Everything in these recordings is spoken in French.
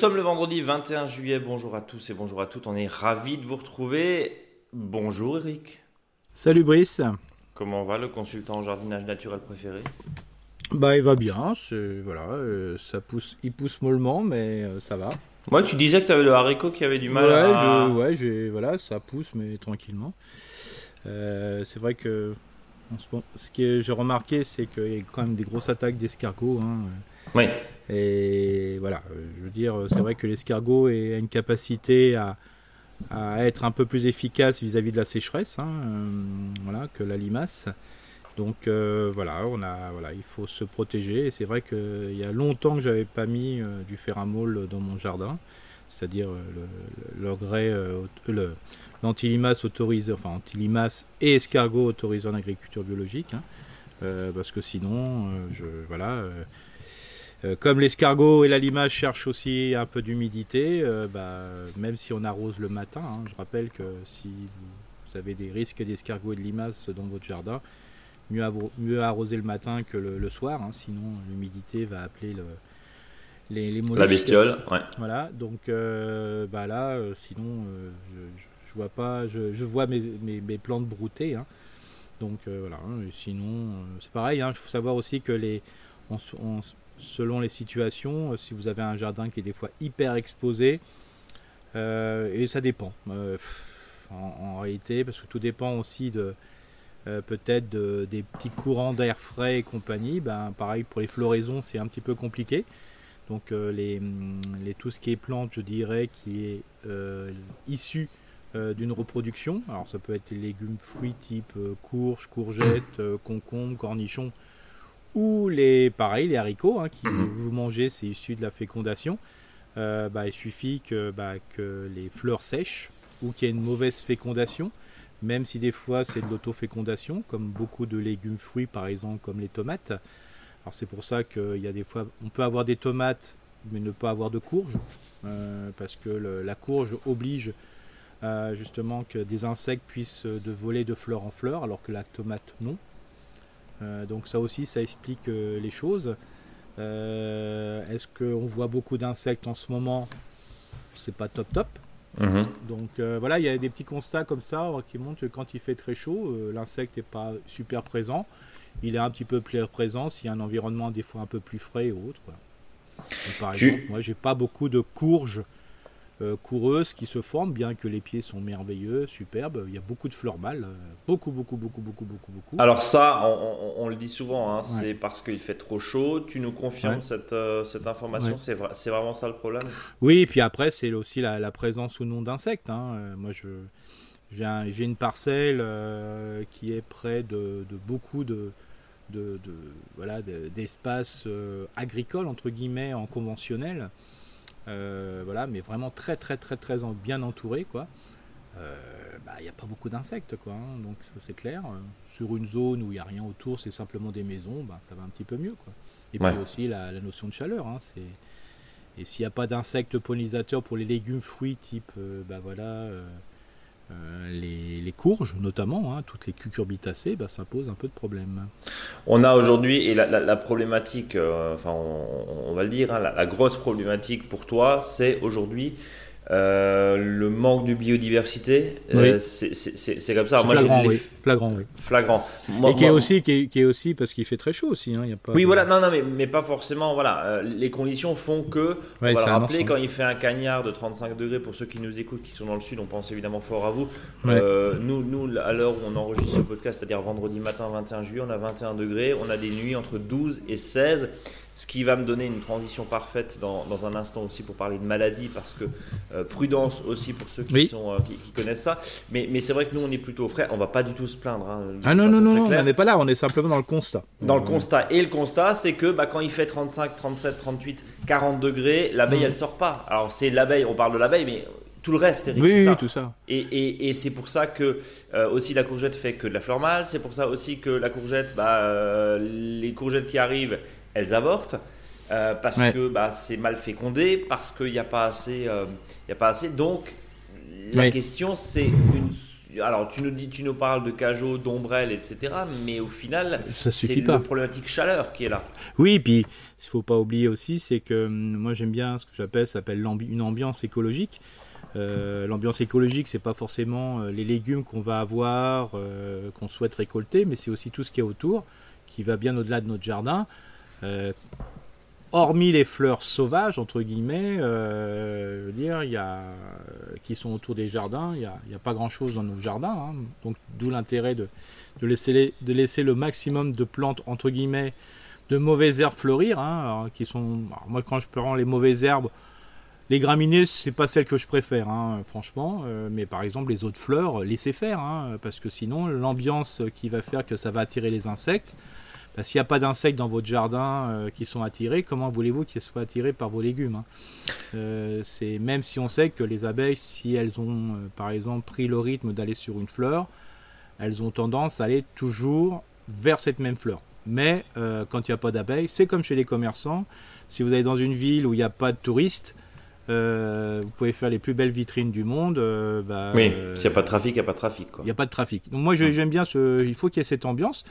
sommes le vendredi 21 juillet. Bonjour à tous et bonjour à toutes. On est ravis de vous retrouver. Bonjour Eric. Salut Brice. Comment va le consultant en jardinage naturel préféré? Bah il va bien, voilà, euh, ça pousse, il pousse mollement, mais euh, ça va. Moi, tu disais que tu avais le haricot qui avait du mal ouais, à. ouais, voilà, ça pousse, mais tranquillement. Euh, c'est vrai que ce que j'ai remarqué, c'est qu'il y a quand même des grosses attaques d'escargots. Hein. Oui. Et voilà, je veux dire, c'est vrai que l'escargot a une capacité à, être un peu plus efficace vis-à-vis de la sécheresse, hein, euh, voilà, que la limace. Donc euh, voilà, on a, voilà, il faut se protéger. Et c'est vrai qu'il y a longtemps que j'avais pas mis euh, du ferramol dans mon jardin, c'est-à-dire l'engrais, le, l'antilimace enfin et escargot autorisé en agriculture biologique, hein. parce que sinon, je, voilà euh, comme l'escargot et la limace cherchent aussi un peu d'humidité, euh, bah, même si on arrose le matin, hein, je rappelle que si vous avez des risques d'escargot et de limace dans votre jardin, mieux, mieux arroser le matin que le, soir, hein, sinon l'humidité va appeler le, les, les La bestiole, ouais. Voilà, donc euh, bah là, sinon, je, vois pas, je, vois mes, mes, plantes brouter. Hein. donc voilà, sinon, c'est pareil, il faut savoir aussi que les, selon les situations. Euh, si vous avez un jardin qui est des fois hyper exposé, euh, et ça dépend euh, en, réalité, parce que tout dépend aussi de peut-être des petits courants d'air frais et compagnie. Ben, pareil pour les floraisons, c'est un petit peu compliqué. Donc les, les, tout ce qui est plante, je dirais, qui est issu d'une reproduction. Alors ça peut être les légumes, fruits type courge, courgettes, concombres, cornichons ou les pareil les haricots hein, qui mhm. vous mangez c'est issu de la fécondation. Euh, bah, il suffit que, bah, que les fleurs sèchent ou qu'il y ait une mauvaise fécondation même si des fois c'est de l'autofécondation comme beaucoup de légumes fruits par exemple comme les tomates. Alors c'est pour ça qu'il y a des fois on peut avoir des tomates mais ne pas avoir de courge euh, parce que la courge oblige euh, justement que des insectes puissent de voler de fleur en fleur alors que la tomate non donc ça aussi, ça explique euh, les choses. Euh, est-ce qu'on voit beaucoup d'insectes en ce moment? C'est pas top top. Mhm. Donc voilà, il y a des petits constats comme ça qui montrent que quand il fait très chaud, l'insecte n'est pas super présent. Il est un petit peu plus présent s'il y a un environnement des fois un peu plus frais ou autre. par exemple, moi j'ai pas beaucoup de courges euh, coureuse qui se forme, bien que les pieds sont merveilleux, superbes. Il y a beaucoup de fleurs mâles, euh, beaucoup, beaucoup, beaucoup, beaucoup, beaucoup, beaucoup. Alors ça, on, le dit souvent, hein, c'est parce qu'il fait trop chaud. Tu nous confirmes cette, euh, cette, information C'est C'est vraiment ça le problème? Oui, et puis après, c'est aussi la, présence ou non d'insectes. Hein. moi, je j'ai une parcelle qui est près de, beaucoup de, de, voilà d'espaces agricoles entre guillemets en conventionnel voilà, mais vraiment très très très très bien entouré quoi. Euh, bah, il n'y a pas beaucoup d'insectes quoi, hein, donc c'est clair. Sur une zone où il n'y a rien autour, c'est simplement des maisons, bah, ça va un petit peu mieux quoi. Et puis aussi la, notion de chaleur, hein, c'est et s'il n'y a pas d'insectes pollinisateurs pour les légumes, fruits type, euh, bah voilà, euh, les, courges notamment, hein, toutes les cucurbitacées, bah, ça pose un peu de problème. On a aujourd'hui, et la, problématique, euh, enfin on, va le dire, hein, la, grosse problématique pour toi, c'est aujourd'hui euh, le manque de biodiversité, euh, c'est comme ça. Moi, flagrant, oui. flagrant, oui. Flagrant. et qui est, aussi, qui est, aussi parce qu'il fait très chaud aussi. Hein, y a pas oui, voilà, non, non, mais, mais pas forcément. Voilà, euh, les conditions font que. on va le rappeler quand il fait un cagnard de 35 degrés pour ceux qui nous écoutent, qui sont dans le sud, on pense évidemment fort à vous. nous, nous, à l'heure où on enregistre ce podcast, c'est-à-dire vendredi matin 21 juillet, on a 21 degrés, on a des nuits entre 12 et 16 ce qui va me donner une transition parfaite dans, dans un instant aussi pour parler de maladie, parce que prudence aussi pour ceux qui, sont, euh, qui, connaissent ça. Mais, mais c'est vrai que nous, on est plutôt frais, on va pas du tout se plaindre. Hein, ah non, non, non, on n'est pas là, on est simplement dans le constat. Dans le constat. Et le constat, c'est que bah, quand il fait 35, 37, 38, 40 degrés, l'abeille, mmh. elle sort pas. Alors c'est l'abeille, on parle de l'abeille, mais tout le reste, Eric, oui, ça. tout ça. Et, et, et c'est pour ça que euh, aussi la courgette fait que de la fleur mâle. C'est pour ça aussi que la courgette, bah, les courgettes qui arrivent, elles avortent. Euh, parce que bah, c'est mal fécondé, parce qu'il n'y a pas assez, euh, y a pas assez. Donc la question c'est une, alors tu nous dis, tu nous parles de cajot, d'ombrelle, etc. Mais au final, c'est la problématique chaleur qui est là. Oui, puis il faut pas oublier aussi, c'est que hum, moi j'aime bien ce que j'appelle, s'appelle une ambiance écologique. Euh, l'ambiance écologique, c'est pas forcément euh, les légumes qu'on va avoir, euh, qu'on souhaite récolter, mais c'est aussi tout ce qui est autour, qui va bien au-delà de notre jardin hormis les fleurs sauvages, entre guillemets, euh, je a, qui sont autour des jardins, il n'y a, pas grand-chose dans nos jardins. Hein. donc, d'où l'intérêt de, laisser le maximum de plantes, entre guillemets, de mauvaises herbes fleurir. Hein, qui sont, moi, quand je prends les mauvaises herbes, les graminées, c'est pas celles que je préfère, hein, franchement. Euh, mais par exemple, les autres fleurs, laissez faire, parce que sinon, l'ambiance qui va faire que ça va attirer les insectes, s'il n'y a pas d'insectes dans votre jardin euh, qui sont attirés, comment voulez-vous qu'ils soient attirés par vos légumes hein? Euh, C'est même si on sait que les abeilles, si elles ont euh, par exemple pris le rythme d'aller sur une fleur, elles ont tendance à aller toujours vers cette même fleur. Mais quand il n'y a pas d'abeilles, c'est comme chez les commerçants. Si vous allez dans une ville où il n'y a pas de touristes, vous pouvez faire les plus belles vitrines du monde. Bah, oui, s'il n'y a pas de trafic, il n'y a pas de trafic. Il n'y a pas de trafic. Donc moi, j'aime bien ce. Il faut qu'il y ait cette ambiance.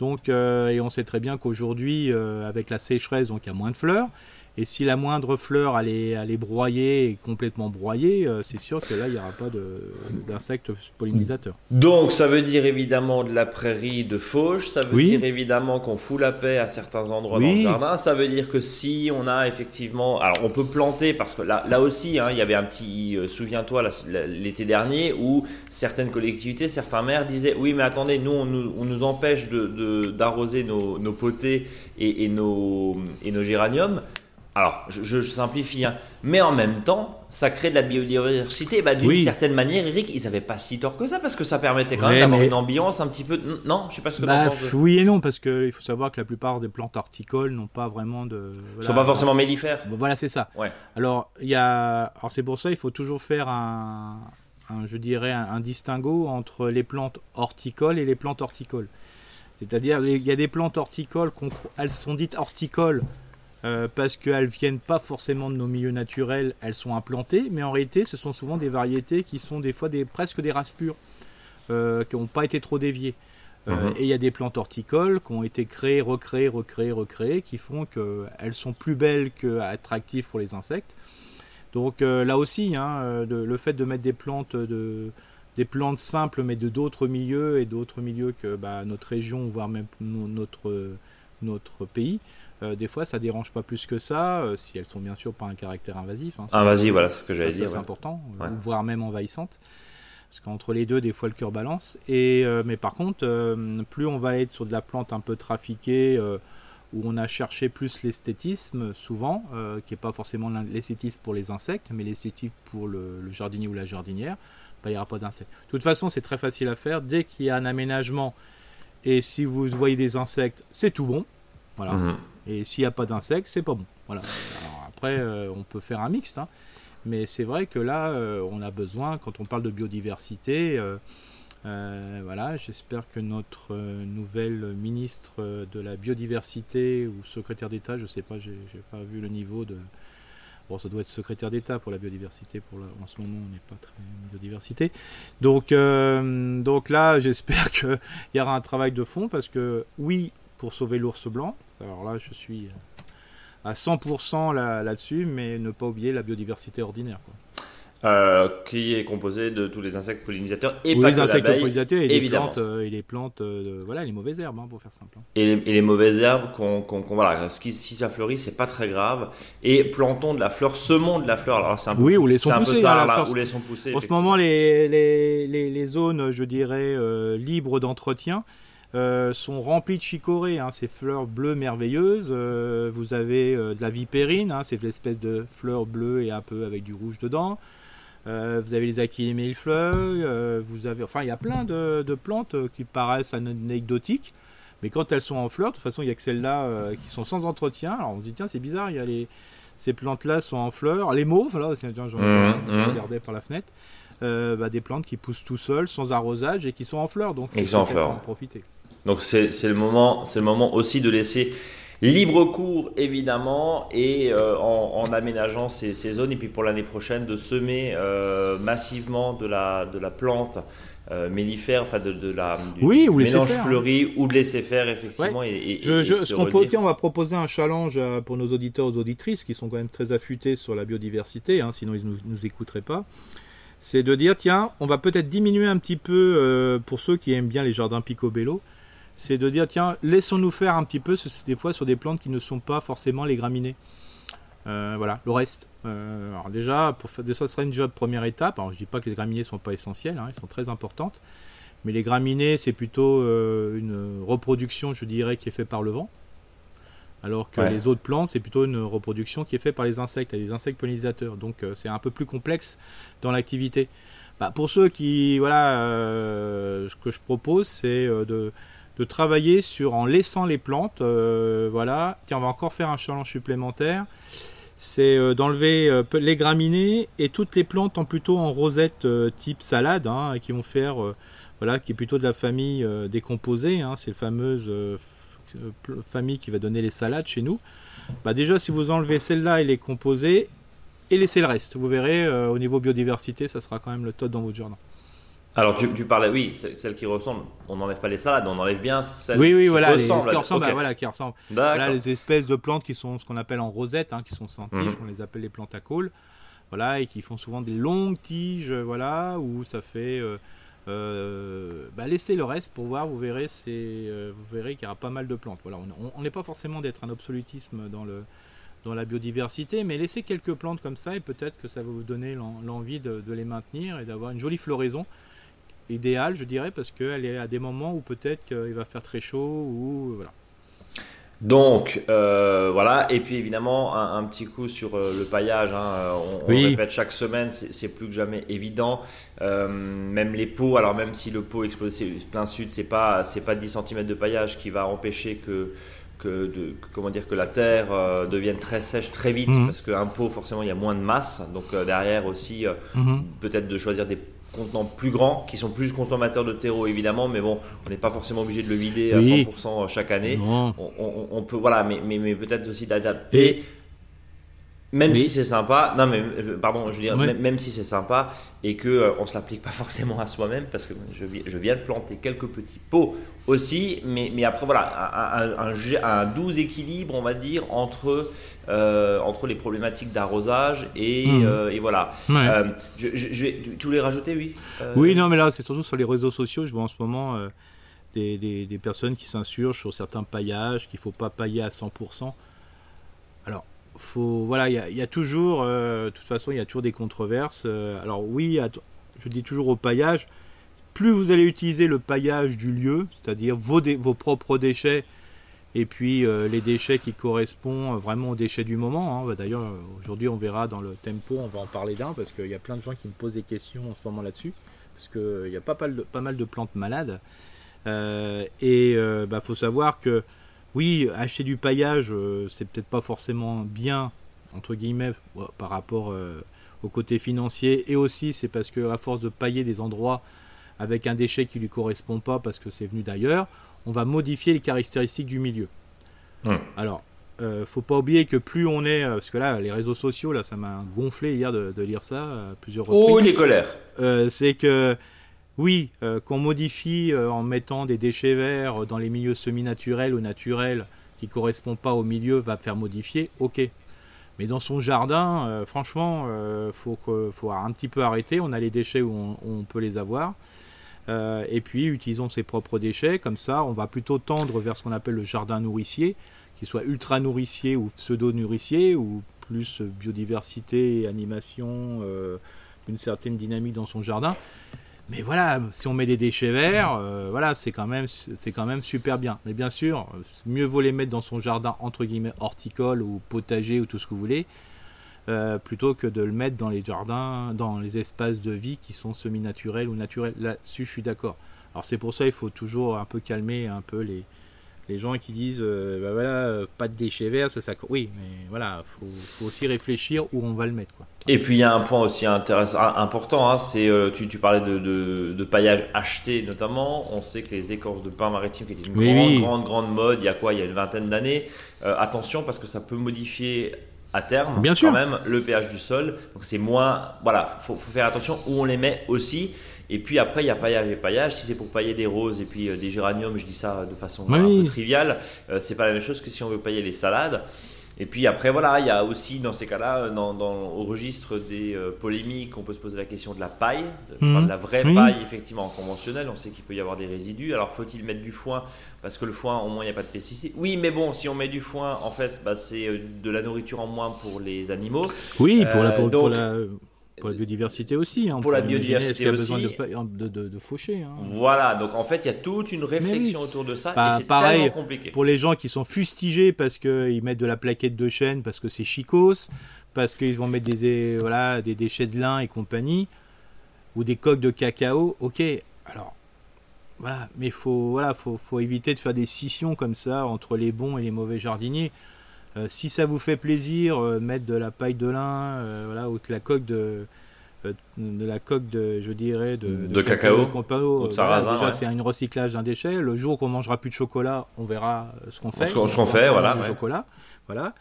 Donc, euh, et on sait très bien qu'aujourd'hui, euh, avec la sécheresse, donc il y a moins de fleurs. Et si la moindre fleur allait, allait broyer et complètement broyer, euh, c'est sûr que là, il n'y aura pas d'insectes pollinisateurs. Donc, ça veut dire évidemment de la prairie de fauche, ça veut dire évidemment qu'on fout la paix à certains endroits dans le jardin, ça veut dire que si on a effectivement... Alors, on peut planter, parce que là, là aussi, hein, il y avait un petit... Souviens-toi, l'été dernier, où certaines collectivités, certains maires disaient, oui, mais attendez, nous, on nous, empêche d'arroser de, nos, nos, potées et, et, nos, et nos géraniums alors, je, simplifie, hein. mais en même temps, ça crée de la biodiversité. Bah, D'une certaine manière, Eric, ils n'avaient pas si tort que ça, parce que ça permettait quand même d'avoir une ambiance un petit peu. Non, je sais pas ce que bah, Oui et non, parce qu'il faut savoir que la plupart des plantes horticoles n'ont pas vraiment de. Voilà, sont pas forcément mellifères. Voilà, c'est ça. Ouais. Alors, il y a... Alors, c'est pour ça il faut toujours faire un, je dirais, un, distinguo entre les plantes horticoles et les plantes horticoles. C'est-à-dire, il y a des plantes horticoles, elles sont dites horticoles euh, parce qu'elles viennent pas forcément de nos milieux naturels, elles sont implantées, mais en réalité, ce sont souvent des variétés qui sont des fois des, presque des races pures, euh, qui n'ont pas été trop déviées. Euh, mhm. Et il y a des plantes horticoles qui ont été créées, recréées, recréées, recréées, qui font qu'elles sont plus belles qu'attractives pour les insectes. Donc là aussi, hein, le fait de mettre des plantes de, des plantes simples, mais de d'autres milieux et d'autres milieux que bah, notre région, voire même notre, notre pays, euh, des fois, ça dérange pas plus que ça, euh, si elles sont bien sûr pas un caractère invasif. Hein, invasif, voilà, c'est ce que j'allais dire. C'est important, euh, voire même envahissante. Parce qu'entre les deux, des fois, le cœur balance. Et, mais par contre, plus on va être sur de la plante un peu trafiquée, où on a cherché plus l'esthétisme, souvent, qui n'est pas forcément l'esthétisme pour les insectes, mais l'esthétisme pour le, jardinier ou la jardinière, bah, il n'y aura pas d'insectes. De toute façon, c'est très facile à faire. Dès qu'il y a un aménagement, et si vous voyez des insectes, c'est tout bon. Voilà. Mhm. Et s'il n'y a pas d'insectes, c'est pas bon. Voilà. après, euh, on peut faire un mixte, hein. mais c'est vrai que là, euh, on a besoin, quand on parle de biodiversité, euh, voilà, j'espère que notre nouvelle ministre de la biodiversité ou secrétaire d'État, je ne sais pas, j'ai pas vu le niveau de. Bon, ça doit être secrétaire d'État pour la biodiversité. Pour en ce moment, on n'est pas très biodiversité. Donc, donc là, j'espère qu'il y aura un travail de fond parce que oui, pour sauver l'ours blanc, alors là, je suis à 100% là-dessus, mais ne pas oublier la biodiversité ordinaire. Euh, qui est composée de tous les insectes pollinisateurs et pas les insectes pollinisateurs et les plantes, euh, et les plantes euh, voilà les mauvaises herbes hein, pour faire simple hein. et, les, mauvaises herbes qu'on voilà qui, si ça fleurit c'est pas très grave et plantons de la fleur semons de la fleur alors c'est un peu, oui ou laissons pousser, peu tard, là, ou laissons pousser en ce moment les, les, les, zones je dirais libres d'entretien euh, sont remplis de chicorées, hein, ces fleurs bleues merveilleuses. Euh, vous avez euh, de la vipérine, hein, c'est l'espèce de fleurs bleues et un peu avec du rouge dedans. vous avez les achilles millefleuilles. vous avez, enfin, il y a plein de, plantes qui paraissent anecdotiques, mais quand elles sont en fleurs, de toute façon, il y a que celles-là qui sont sans entretien. Alors on se dit tiens, c'est bizarre, il y a les, ces plantes-là sont en fleurs. Les mauves, là, j'en mmh, mmh. regardais par la fenêtre. Bah, des plantes qui poussent tout seules, sans arrosage et qui sont en fleurs. Donc, ils sont en fleurs. En profiter. Donc c'est le moment, le moment aussi de laisser libre cours évidemment et en, aménageant ces, zones et puis pour l'année prochaine de semer massivement de la, de la plante euh, mellifère, enfin de, de la du oui, ou mélange hein. fleuri ou de laisser faire effectivement. Et, ce qu'on peut, on va proposer un challenge pour nos auditeurs, aux auditrices qui sont quand même très affûtés sur la biodiversité, hein, sinon ils ne nous, nous, écouteraient pas. C'est de dire tiens, on va peut-être diminuer un petit peu euh, pour ceux qui aiment bien les jardins picobello. C'est de dire tiens, laissons-nous faire un petit peu des fois sur des plantes qui ne sont pas forcément les graminées. Euh, voilà, le reste. Euh, alors déjà, pour faire, ça serait une job première étape. Alors je dis pas que les graminées sont pas essentielles, hein, elles sont très importantes. Mais les graminées, c'est plutôt euh, une reproduction, je dirais, qui est faite par le vent. Alors que les autres plantes, c'est plutôt une reproduction qui est faite par les insectes, les insectes pollinisateurs. Donc c'est un peu plus complexe dans l'activité. Bah, pour ceux qui, voilà, ce que je propose, c'est de, de, travailler sur en laissant les plantes. voilà, tiens, on va encore faire un challenge supplémentaire c'est euh, d'enlever euh, les graminées et toutes les plantes en plutôt en rosette euh, type salade, hein, qui vont faire, voilà, qui est plutôt de la famille décomposée. Hein, c'est la fameuse famille qui va donner les salades chez nous. Bah déjà, si vous enlevez celle-là et les composés et laissez le reste, vous verrez au niveau biodiversité, ça sera quand même le top dans votre jardin. Alors tu, tu, parlais, oui, celle qui ressemble. On n'enlève pas les salades, on enlève bien celles oui, oui, voilà, ressemblent. qui ressemblent, bah, voilà, qui ressemblent. Voilà les espèces de plantes qui sont ce qu'on appelle en rosette, hein, qui sont sans tiges, mhm. on les appelle les plantes à col, voilà, et qui font souvent des longues tiges, voilà, où ça fait. Euh, euh, bah, laissez le reste pour voir, vous verrez, c'est, euh, vous verrez qu'il y aura pas mal de plantes. Voilà, on n'est pas forcément d'être un absolutisme dans le dans la biodiversité, mais laissez quelques plantes comme ça et peut-être que ça va vous donner l'envie de, de les maintenir et d'avoir une jolie floraison idéal, je dirais, parce qu'elle est à des moments où peut-être qu'il va faire très chaud ou voilà. Donc euh, voilà, et puis évidemment un, petit coup sur euh, le paillage. Hein, euh, on, on, répète chaque semaine, c'est plus que jamais évident. même les pots, alors même si le pot explosé plein sud, c'est pas c'est pas 10 cm de paillage qui va empêcher que que de, comment dire que la terre devienne très sèche très vite mhm. parce qu'un pot forcément il y a moins de masse donc derrière aussi mhm. peut-être de choisir des contenants plus grands, qui sont plus consommateurs de terreau évidemment, mais bon, on n'est pas forcément obligé de le vider à 100% chaque année. On, peut, voilà, mais, mais, mais peut-être aussi d'adapter même si c'est sympa, non mais euh, pardon, je veux dire, même, si c'est sympa et que euh, on se l'applique pas forcément à soi-même, parce que je, je, viens de planter quelques petits pots aussi, mais, mais après voilà, un, un, un, doux équilibre, on va dire, entre, euh, entre les problématiques d'arrosage et, mmh. et, voilà. je, je, vais, tu voulais rajouter, oui Oui, non, mais là c'est surtout sur les réseaux sociaux, je vois en ce moment des, des, des, personnes qui s'insurgent sur certains paillages, qu'il faut pas pailler à 100%. Faut voilà, il y, a toujours, euh, de toute façon, il y a toujours des controverses. Euh, alors oui, je dis toujours au paillage, plus vous allez utiliser le paillage du lieu, c'est-à-dire vos, propres déchets, et puis euh, les déchets qui correspondent vraiment aux déchets du moment. Hein. Bah, d'ailleurs, aujourd'hui, on verra dans le tempo, on va en parler d'un, parce qu'il y a plein de gens qui me posent des questions en ce moment là-dessus, parce qu'il y a pas mal, de, pas mal de plantes malades. et il bah, faut savoir que oui, acheter du paillage, euh, c'est peut-être pas forcément bien, entre guillemets, par rapport euh, au côté financier. Et aussi, c'est parce que à force de pailler des endroits avec un déchet qui lui correspond pas parce que c'est venu d'ailleurs, on va modifier les caractéristiques du milieu. Hum. Alors, euh, faut pas oublier que plus on est, euh, parce que là, les réseaux sociaux, là, ça m'a gonflé hier de, lire ça à plusieurs reprises. Oh, il est colère. c'est que oui, euh, qu'on modifie euh, en mettant des déchets verts dans les milieux semi-naturels ou naturels qui ne correspondent pas au milieu va faire modifier, ok. Mais dans son jardin, euh, franchement, il faut, un petit peu arrêter. On a les déchets où on, peut les avoir. et puis, utilisons ses propres déchets. Comme ça, on va plutôt tendre vers ce qu'on appelle le jardin nourricier, qui soit ultra nourricier ou pseudo nourricier, ou plus biodiversité animation, une certaine dynamique dans son jardin. Mais voilà, si on met des déchets verts, euh, voilà, c'est quand même c'est quand même super bien. Mais bien sûr, mieux vaut les mettre dans son jardin entre guillemets horticole ou potager ou tout ce que vous voulez, euh, plutôt que de le mettre dans les jardins, dans les espaces de vie qui sont semi-naturels ou naturels. Là-dessus, je suis d'accord. Alors c'est pour ça il faut toujours un peu calmer un peu les, les gens qui disent euh, bah voilà, euh, pas de déchets verts, ça, ça oui, mais voilà, faut, faut aussi réfléchir où on va le mettre. Quoi. Et puis il y a un point aussi intéressant, important, hein, c'est euh, tu, tu, parlais de, de, paillage acheté notamment. On sait que les écorces de pain maritime qui étaient une grande, grande, grande mode, il y a quoi, il y a une vingtaine d'années. attention parce que ça peut modifier à terme Bien quand même le pH du sol. Donc c'est moins, voilà, faut, faut faire attention où on les met aussi. Et puis après, il y a paillage et paillage. Si c'est pour pailler des roses et puis euh, des géraniums, je dis ça de façon un peu triviale, euh, c'est pas la même chose que si on veut pailler les salades. Et puis après, voilà, il y a aussi dans ces cas-là, euh, dans, au registre des polémiques, on peut se poser la question de la paille. Je parle de la vraie paille, effectivement, conventionnelle. On sait qu'il peut y avoir des résidus. Alors, faut-il mettre du foin? Parce que le foin, au moins, il n'y a pas de pesticides. Oui, mais bon, si on met du foin, en fait, bah, c'est de la nourriture en moins pour les animaux. Oui, pour, la, pour la pour la biodiversité aussi. Hein, pour la biodiversité a besoin de, de, de, faucher. Hein. Voilà, donc en fait, il y a toute une réflexion autour de ça. et c'est pareil, compliqué. Pour les gens qui sont fustigés parce qu'ils mettent de la plaquette de chêne, parce que c'est chicos, parce qu'ils vont mettre des, voilà, des déchets de lin et compagnie, ou des coques de cacao, ok. Alors, voilà, mais il faut, voilà, faut, faut éviter de faire des scissions comme ça entre les bons et les mauvais jardiniers. Euh, si ça vous fait plaisir, euh, mettre de la paille de lin, euh, voilà, ou de la coque de, de la coque de, je dirais, de, de, cacao, ou de sarrasin. déjà, c'est un recyclage d'un déchet. Le jour qu'on mangera plus de chocolat, on verra ce qu'on fait. Ce qu'on fait, voilà. Du chocolat, voilà.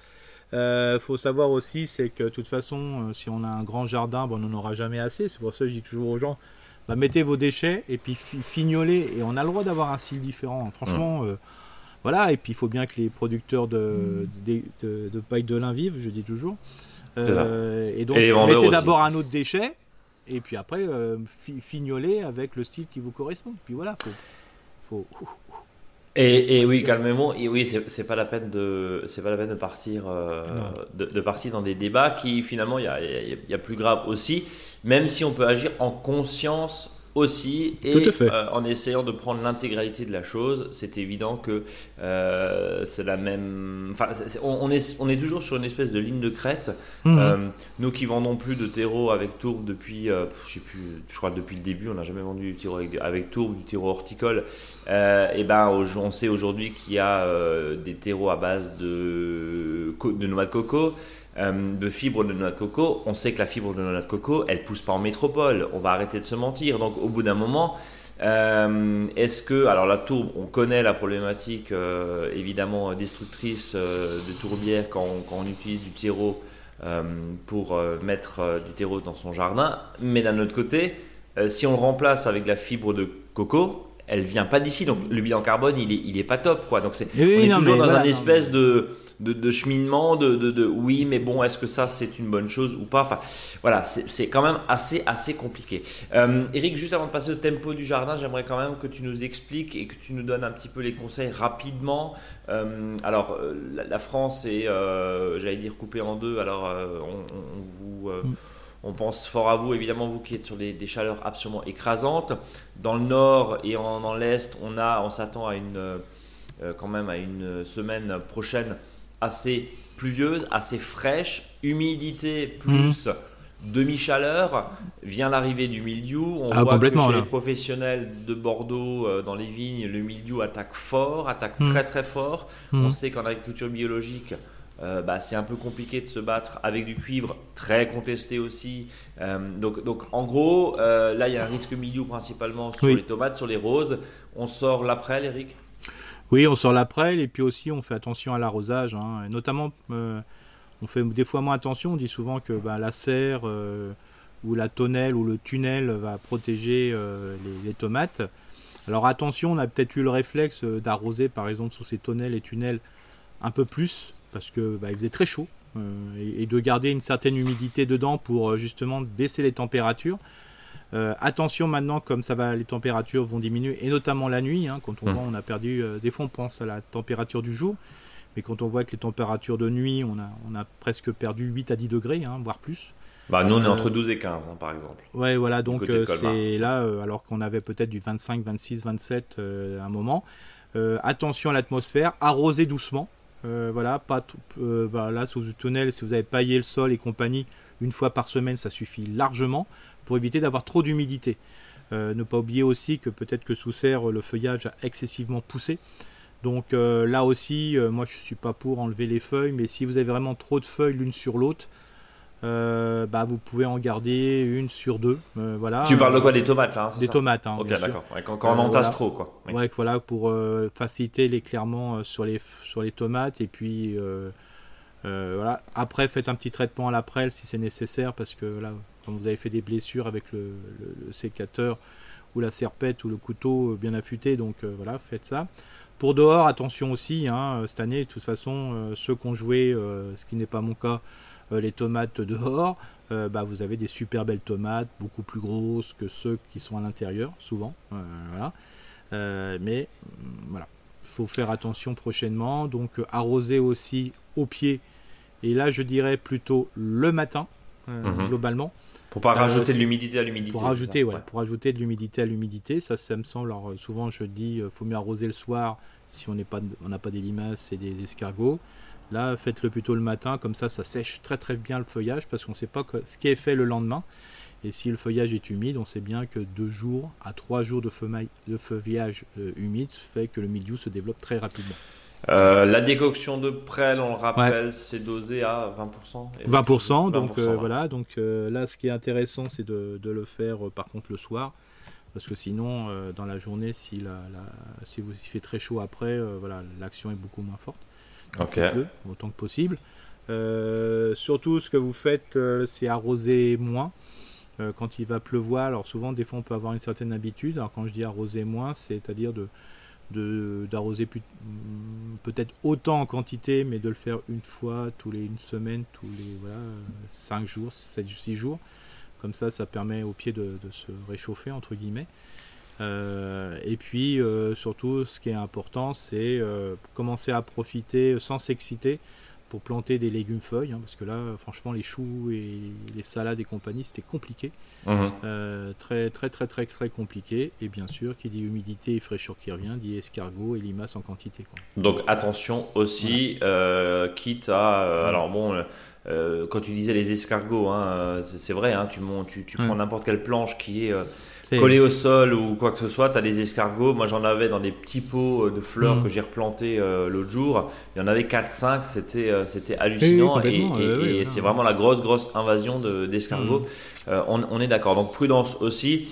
Il faut savoir aussi, c'est que de toute façon, si on a un grand jardin, bon, on n'en aura jamais assez. C'est pour ça que je dis toujours aux gens, bah, mettez vos déchets et puis fignolez. Et on a le droit d'avoir un style différent. Franchement. Mmh. Voilà, et puis il faut bien que les producteurs de, de, paille de lin vivent, je dis toujours. Euh, et donc, mettez d'abord un autre déchet, et puis après, euh, fignolez avec le style qui vous correspond. Puis voilà, faut. Et, oui, calmez-vous. Et oui, c'est pas la peine de, c'est pas la peine de partir, euh, de, partir dans des débats qui finalement, il y a, y a, plus grave aussi. Même si on peut agir en conscience aussi et euh, en essayant de prendre l'intégralité de la chose c'est évident que euh, c'est la même enfin on, est, on est toujours sur une espèce de ligne de crête. Mhm. euh, nous qui vendons plus de terreau avec tourbe depuis je sais plus je crois depuis le début on n'a jamais vendu du terreau avec, avec tourbe du terreau horticole. Et ben on sait aujourd'hui qu'il y a des terreaux à base de de noix de coco euh, de fibres de noix de coco, on sait que la fibre de noix de coco, elle pousse pas en métropole. On va arrêter de se mentir. Donc, au bout d'un moment, euh, est-ce que, alors la tourbe, on connaît la problématique euh, évidemment destructrice de tourbière quand on, utilise du terreau pour mettre du terreau dans son jardin, mais d'un autre côté, si on le remplace avec la fibre de coco, elle vient pas d'ici, donc le bilan carbone il est, il est pas top quoi. Donc c'est, on est toujours dans une espèce de de, cheminement, de, de, oui, mais bon, est-ce que ça c'est une bonne chose ou pas? Enfin, voilà, c'est quand même assez, assez compliqué. Euh, Eric, juste avant de passer au tempo du jardin, j'aimerais quand même que tu nous expliques et que tu nous donnes un petit peu les conseils rapidement. Euh, alors, euh, la, France est, j'allais dire, coupée en deux. Alors, on, vous. Mm. On pense fort à vous, évidemment, vous qui êtes sur des, chaleurs absolument écrasantes. Dans le nord et en, dans l'est, on, a, on s'attend à une, quand même à une semaine prochaine assez pluvieuse, assez fraîche, humidité plus mhm. demi-chaleur, vient l'arrivée du mildiou. On ah, voit que chez les professionnels de Bordeaux, euh, dans les vignes, le mildiou attaque fort, attaque mhm. très très fort. Mhm. On sait qu'en agriculture biologique, euh, bah, c'est un peu compliqué de se battre avec du cuivre, très contesté aussi. Euh, donc, donc en gros, là il y a un risque mildiou principalement sur les tomates, sur les roses. On sort l'après, Eric oui, on sort la prêle et puis aussi on fait attention à l'arrosage. Hein. notamment, euh, on fait des fois moins attention. On dit souvent que bah, la serre euh, ou la tonnelle ou le tunnel va protéger euh, les, tomates. Alors attention, on a peut-être eu le réflexe d'arroser par exemple sous ces tonnelles et tunnels un peu plus parce que bah, il faisait très chaud et, de garder une certaine humidité dedans pour justement baisser les températures. Euh, attention maintenant, comme ça va, les températures vont diminuer, et notamment la nuit. Hein, quand on hmm. voit, on a perdu. Euh, des fois, on pense à la température du jour, mais quand on voit que les températures de nuit, on a, on a presque perdu 8 à 10 degrés, hein, voire plus. Bah, nous, on est euh, entre 12 et 15, hein, par exemple. Ouais, voilà, donc c'est là, alors qu'on avait peut-être du 25, 26, 27 à un moment. attention à l'atmosphère, arroser doucement. voilà, pas bah, là, sous le tunnel, si vous avez paillé le sol et compagnie, une fois par semaine, ça suffit largement pour éviter d'avoir trop d'humidité. Euh, ne pas oublier aussi que peut-être que sous serre, le feuillage a excessivement poussé. Donc là aussi, moi je suis pas pour enlever les feuilles, mais si vous avez vraiment trop de feuilles l'une sur l'autre, euh, bah, vous pouvez en garder une sur deux. Euh, voilà. Tu parles de quoi Des tomates là Des tomates. Hein, ok, d'accord. quand, on entasse trop, quoi. Ouais, voilà, pour euh, faciliter l'éclairement sur les, sur les tomates. Et puis, voilà. Après, faites un petit traitement à la prêle si c'est nécessaire, parce que là, quand vous avez fait des blessures avec le, sécateur ou la serpette ou le couteau bien affûté, donc voilà, faites ça. Pour dehors, attention aussi, hein, cette année, de toute façon, ceux qui ont joué, ce qui n'est pas mon cas, euh, les tomates dehors, euh, bah, vous avez des super belles tomates, beaucoup plus grosses que ceux qui sont à l'intérieur, souvent. Euh, voilà. mais mm, voilà, il faut faire attention prochainement. Donc arroser aussi au pied. Et là, je dirais plutôt le matin, mhm. globalement. Pour pas rajouter de l'humidité à l'humidité. Pour rajouter, ouais, pour rajouter de l'humidité à l'humidité, ça, ça me semble. Alors, souvent, je dis, faut mieux arroser le soir si on n'a pas, on pas des limaces et des escargots. Là, faites-le plutôt le matin, comme ça, ça sèche très très bien le feuillage parce qu'on ne sait pas ce qui est fait le lendemain. Et si le feuillage est humide, on sait bien que deux jours à trois jours de, feuillage euh, humide fait que le milieu se développe très rapidement. Euh, la décoction de prêle, on le rappelle, c'est dosé à 20%. 20%, donc euh, voilà. Donc là, ce qui est intéressant, c'est de, le faire par contre le soir, parce que sinon, dans la journée, si, la, si vous il fait très chaud après, voilà, l'action est beaucoup moins forte. autant que possible. Euh, surtout, ce que vous faites, euh, c'est arroser moins euh, quand il va pleuvoir. Alors souvent, des fois, on peut avoir une certaine habitude. Alors quand je dis arroser moins, c'est-à-dire de d'arroser mm, peut-être autant en quantité, mais de le faire une fois tous les une semaine, tous les voilà, 5 jours, 7, 6 jours. Comme ça, ça permet au pied de, se réchauffer, entre guillemets. Euh, et puis euh, surtout, ce qui est important, c'est euh, commencer à profiter sans s'exciter pour planter des légumes feuilles, hein, parce que là, franchement, les choux et les salades et compagnie, c'était compliqué, mhm. très très très très très compliqué. Et bien sûr, qui dit humidité et fraîcheur qui revient, dit escargot et limaces en quantité. Donc attention aussi, quitte à, alors bon. quand tu disais les escargots, hein, c'est vrai, hein, tu, tu, tu prends n'importe quelle planche qui est collé au sol ou quoi que ce soit, tu as des escargots. Moi, j'en avais dans des petits pots euh, de fleurs mm. que j'ai replantés euh, l'autre jour. Il y en avait 4-5, c'était euh, c'était hallucinant. et, c'est vraiment la grosse, grosse invasion d'escargots. Mm. on, est d'accord. Donc, prudence aussi.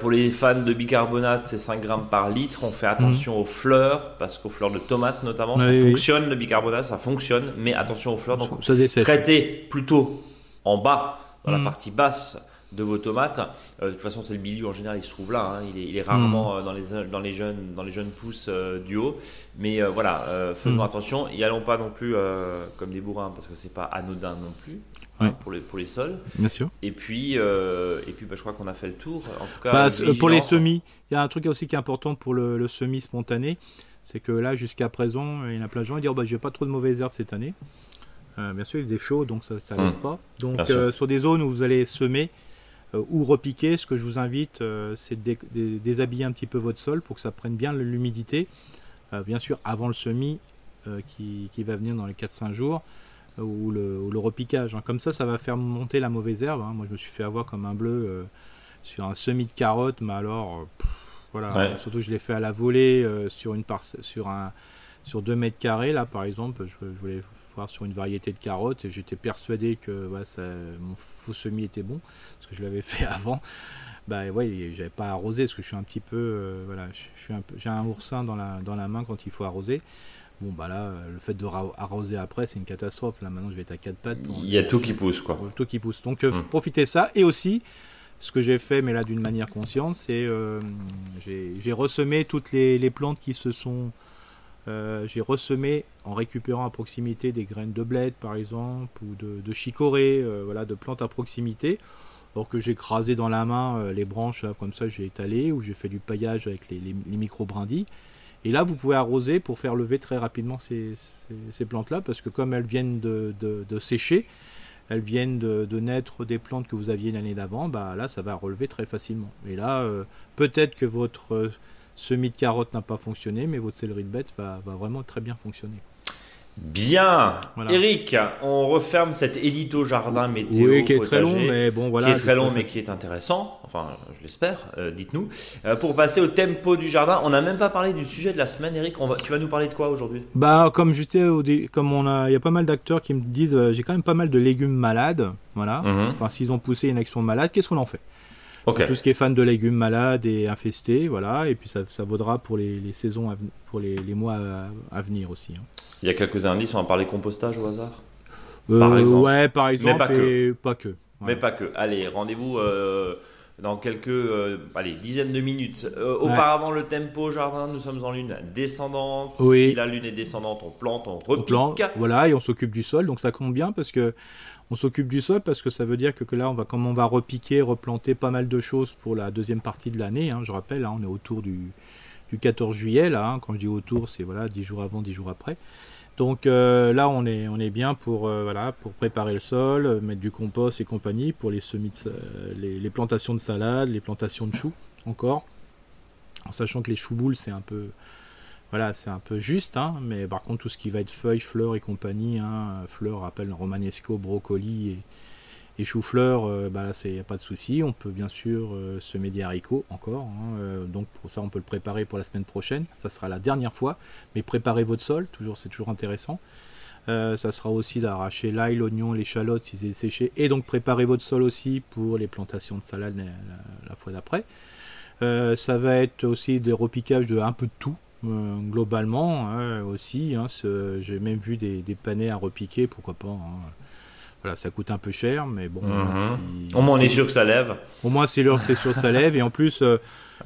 pour les fans de bicarbonate, c'est 5 grammes par litre. On fait attention mm. aux fleurs, parce qu'aux fleurs de tomates notamment, ça fonctionne, le bicarbonate, ça fonctionne. Mais attention aux fleurs. Donc, traitez plutôt en bas, dans la partie basse de vos tomates. Euh, de toute façon, c'est le milieu en général, il se trouve là. Hein. Il, est, rarement hmm. euh, dans, les, dans, les jeunes, dans les jeunes pousses euh, du haut. Mais voilà, faisons hmm. attention. Et allons pas non plus comme des bourrins parce que c'est pas anodin non plus. Hein, pour, les, pour les sols. Bien sûr. Et puis, et puis bah, je crois qu'on a fait le tour. En tout cas, bah, pour les semis, il y a un truc aussi qui est important pour le, le semis spontané. C'est que là, jusqu'à présent, il y en a plein de gens qui disent oh, bah, J'ai pas trop de mauvaises herbes cette année. bien sûr, il faisait chaud, donc ça ne hmm. pas. Donc, sur des zones où vous allez semer, euh, ou repiquer, ce que je vous invite, euh, c'est de, déshabiller un petit peu votre sol pour que ça prenne bien l'humidité. Euh, bien sûr, avant le semis qui, va venir dans les 4-5 jours, ou le, repiquage. Hein. Comme ça, ça va faire monter la mauvaise herbe. Hein. Moi, je me suis fait avoir comme un bleu sur un semis de carottes, mais alors, voilà, surtout je l'ai fait à la volée sur une sur un sur 2 mètres carrés là par exemple je, voulais voir sur une variété de carottes et j'étais persuadé que ça, mon faux semis était bon parce que je l'avais fait avant, bah ouais, j'avais pas arrosé parce que je suis un petit peu, euh, voilà, je suis un j'ai un oursin dans la, dans la main quand il faut arroser. Bon bah là, le fait de arroser après, c'est une catastrophe. Là maintenant, je vais être à quatre pattes. Il y a tout qui pousse quoi. Tout qui pousse. Donc euh, hum. profitez ça et aussi. Ce que j'ai fait, mais là d'une manière consciente, c'est euh, j'ai ressemé toutes les, les, plantes qui se sont j'ai ressemé en récupérant à proximité des graines de bled par exemple ou de, de chicorée, voilà, de plantes à proximité. Alors que j'ai écrasé dans la main euh, les branches, comme ça j'ai étalé, ou j'ai fait du paillage avec les, micro-brindilles. Et là, vous pouvez arroser pour faire lever très rapidement ces, plantes-là, parce que comme elles viennent de, sécher, elles viennent de, naître des plantes que vous aviez l'année d'avant, bah là, ça va relever très facilement. Et là, euh, peut-être que votre euh, semis de carotte n'a pas fonctionné, mais votre céleri de bête va, va vraiment très bien fonctionner. Bien, Eric, on referme cet édito jardin météo. Oui, qui est très long, mais bon voilà. Qui est très long, mais qui est intéressant. Enfin, je l'espère. Euh, dites-nous. Euh, pour passer au tempo du jardin, on n'a même pas parlé du sujet de la semaine, Eric. On va, tu vas nous parler de quoi aujourd'hui? Bah, comme je sais, comme on a, il y a pas mal d'acteurs qui me disent, euh, j'ai quand même pas mal de légumes malades. Voilà. Mhm. Enfin, s'ils ont poussé une action malade, qu'est-ce qu'on en fait? Tout ce qui est fan de légumes malades et infestés, voilà, et puis ça, ça vaudra pour les, les saisons, pour les, les, mois à, venir aussi. Hein. Il y a quelques indices, on va parler compostage au hasard? Euh, par exemple. Ouais, par exemple, mais pas que. Pas que Mais pas que. Allez, rendez-vous euh, dans quelques euh, allez, dizaines de minutes. Auparavant, le tempo jardin, nous sommes en lune descendante. Oui. Si la lune est descendante, on plante, on repique. On plante, voilà, et on s'occupe du sol, donc ça compte bien parce que on s'occupe du sol parce que ça veut dire que, là, on va, comme on va repiquer, replanter pas mal de choses pour la deuxième partie de l'année. Hein, je rappelle, hein, on est autour du, 14 juillet, là. Hein, quand je dis autour, c'est voilà, 10 jours avant, 10 jours après. Donc euh, là, on est, bien pour, euh, pour préparer le sol, mettre du compost et compagnie pour les, semis les, les, plantations de salade, les plantations de choux encore. En sachant que les choux boules, c'est un peu voilà, c'est un peu juste, hein, mais par contre, tout ce qui va être feuilles, fleurs et compagnie, hein, fleurs rappelle romanesco, brocoli et, et chou-fleur, euh, bah, il n'y a pas de souci. On peut bien sûr euh, semer des haricots encore, hein, euh, donc pour ça, on peut le préparer pour la semaine prochaine. Ça sera la dernière fois, mais préparez votre sol, toujours, c'est toujours intéressant. ça sera aussi d'arracher l'ail, l'oignon, l'échalote si c'est séché, et donc préparer votre sol aussi pour les plantations de salade la, fois d'après. ça va être aussi des repiquages de un peu de tout, euh, globalement hein, aussi. Hein, j'ai même vu des, des, panais à repiquer, pourquoi pas. Hein. Voilà, ça coûte un peu cher, mais bon. Mhm. Au moins, on est sûr que ça lève. Au moins, c'est sûr que ça lève. Et en plus, euh,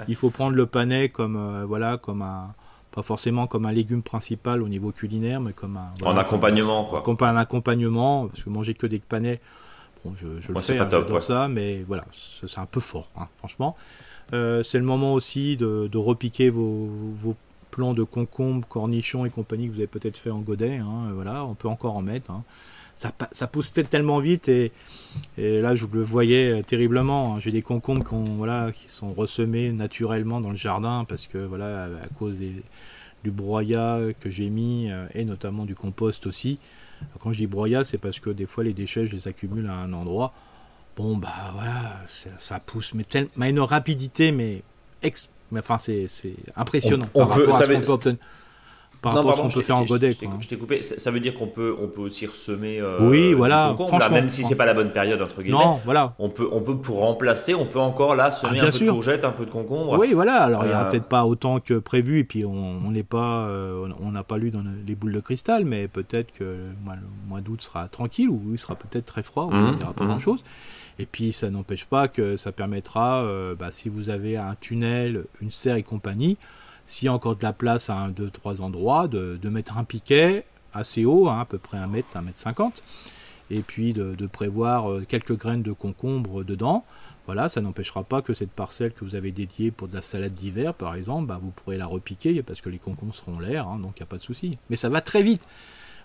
il faut prendre le panais comme, euh, voilà, comme un. Pas forcément comme un légume principal au niveau culinaire, mais comme un. en accompagnement, quoi. Comme un accompagnement, parce que manger que des panais, bon, je, je le fais, pas ça, mais voilà, c'est un peu fort, franchement. c'est le moment aussi de, de repiquer vos, vos plants de concombres, cornichons et compagnie que vous avez peut-être fait en godet. Hein, voilà, on peut encore en mettre. Hein. Ça, pousse tellement vite et, là je le voyais euh, terriblement. Hein. J'ai des concombres qui, voilà, qui sont ressemés naturellement dans le jardin parce que voilà à, cause du broyat que j'ai mis euh, et notamment du compost aussi. Quand je dis broyat, c'est parce que des fois les déchets je les accumule à un endroit. Bon bah voilà, ça, pousse mais, tellement, à une rapidité mais mais enfin, c'est impressionnant on, par rapport à ce qu'on peut obtenir. Par rapport à ce qu'on peut faire en godet. Je t'ai coupé. Ça veut dire qu'on peut, on peut aussi ressemer. Euh, oui, voilà. Même si c'est pas la bonne période entre guillemets. Non, voilà. On peut, on peut pour remplacer, on peut encore là semer ah, un peu de courgette, un peu de concombre. Oui, voilà. Alors il y a euh, peut-être pas autant que prévu, et puis on n'est pas, euh, on n'a pas lu dans les boules de cristal, mais peut-être que le mois d'août sera tranquille ou il sera peut-être très froid, il n'y aura pas mmh, grand chose. Et puis ça n'empêche pas que ça permettra, euh, bah, si vous avez un tunnel, une serre et compagnie, s'il y a encore de la place à un, deux, trois endroits, de, mettre un piquet assez haut, hein, à peu près un mètre, un mètre cinquante, et puis de, prévoir euh, quelques graines de concombre dedans. Voilà, ça n'empêchera pas que cette parcelle que vous avez dédiée pour de la salade d'hiver, par exemple, bah, vous pourrez la repiquer parce que les concombres seront l'air, hein, donc il n'y a pas de souci. Mais ça va très vite.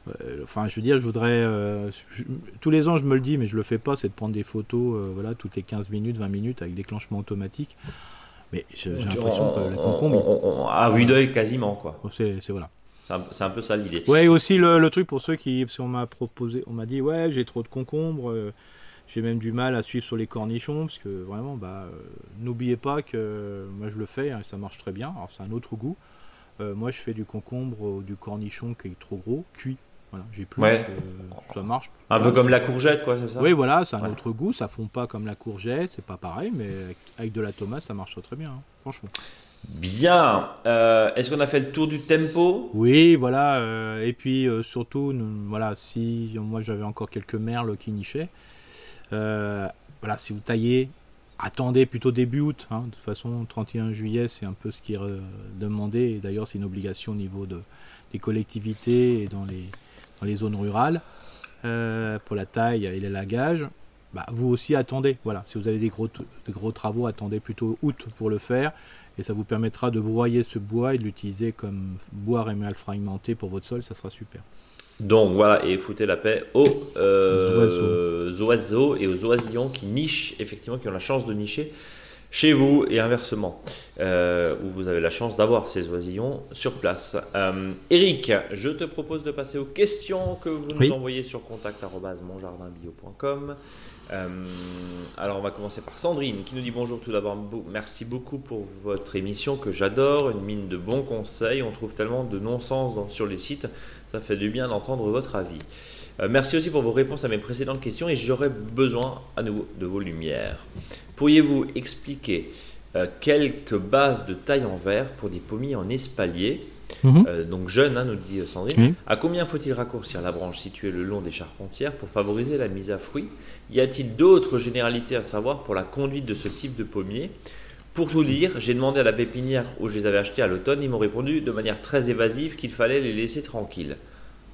Euh, enfin, je veux dire, je voudrais. Euh, tous les ans, je me le dis, mais je le fais pas, c'est de prendre des photos euh, voilà, toutes les 15 minutes, 20 minutes avec déclenchement automatique. Mais j'ai l'impression que les concombres. à vue d'œil, quasiment, quoi. C'est voilà. C'est un, peu ça l'idée. Ouais, aussi le, truc pour ceux qui. Si on m'a proposé, on m'a dit, ouais, j'ai trop de concombres. j'ai même du mal à suivre sur les cornichons parce que vraiment, bah, n'oubliez pas que moi je le fais, hein, ça marche très bien. Alors c'est un autre goût. moi je fais du concombre ou du cornichon qui est trop gros, cuit. Voilà, j'ai plus, euh, ça marche. Un peu comme la courgette, quoi, c'est ça Oui, voilà, c'est un autre goût, ça fond pas comme la courgette, c'est pas pareil, mais avec de la tomate, ça marche très bien, hein, franchement. Bien. Euh, est-ce qu'on a fait le tour du tempo? Oui, voilà. Euh, et puis surtout, voilà, si moi j'avais encore quelques merles qui nichaient, voilà, si vous taillez, attendez plutôt début août. Hein. de toute façon, 31 juillet, c'est un peu ce qui est demandé. Et d'ailleurs, c'est une obligation au niveau de, des collectivités et dans les, les zones rurales, euh, pour la taille et l'élagage, bah, vous aussi attendez. Voilà, si vous avez des gros, gros travaux, attendez plutôt août pour le faire. Et ça vous permettra de broyer ce bois et de l'utiliser comme bois rémual fragmenté pour votre sol, ça sera super. Donc voilà, et foutez la paix aux euh, oiseaux et aux oisillons qui nichent, effectivement, qui ont la chance de nicher chez vous et inversement. euh, où vous avez la chance d'avoir ces oisillons sur place. Euh, Eric, je te propose de passer aux questions que vous nous envoyez sur contact.monjardinbio.com. Euh, alors on va commencer par Sandrine qui nous dit bonjour tout d'abord, merci beaucoup pour votre émission que j'adore, une mine de bons conseils, on trouve tellement de non-sens sur les sites, ça fait du bien d'entendre votre avis. Euh, merci aussi pour vos réponses à mes précédentes questions et j'aurais besoin à nouveau de vos lumières. Pourriez-vous expliquer euh, quelques bases de taille en verre pour des pommiers en espalier? Mhm. euh, donc jeune, hein, nous dit Sandrine. À combien faut-il raccourcir la branche située le long des charpentières pour favoriser la mise à fruit Y a-t-il d'autres généralités à savoir pour la conduite de ce type de pommier? Pour tout dire, j'ai demandé à la pépinière où je les avais achetés à l'automne, ils m'ont répondu de manière très évasive qu'il fallait les laisser tranquilles.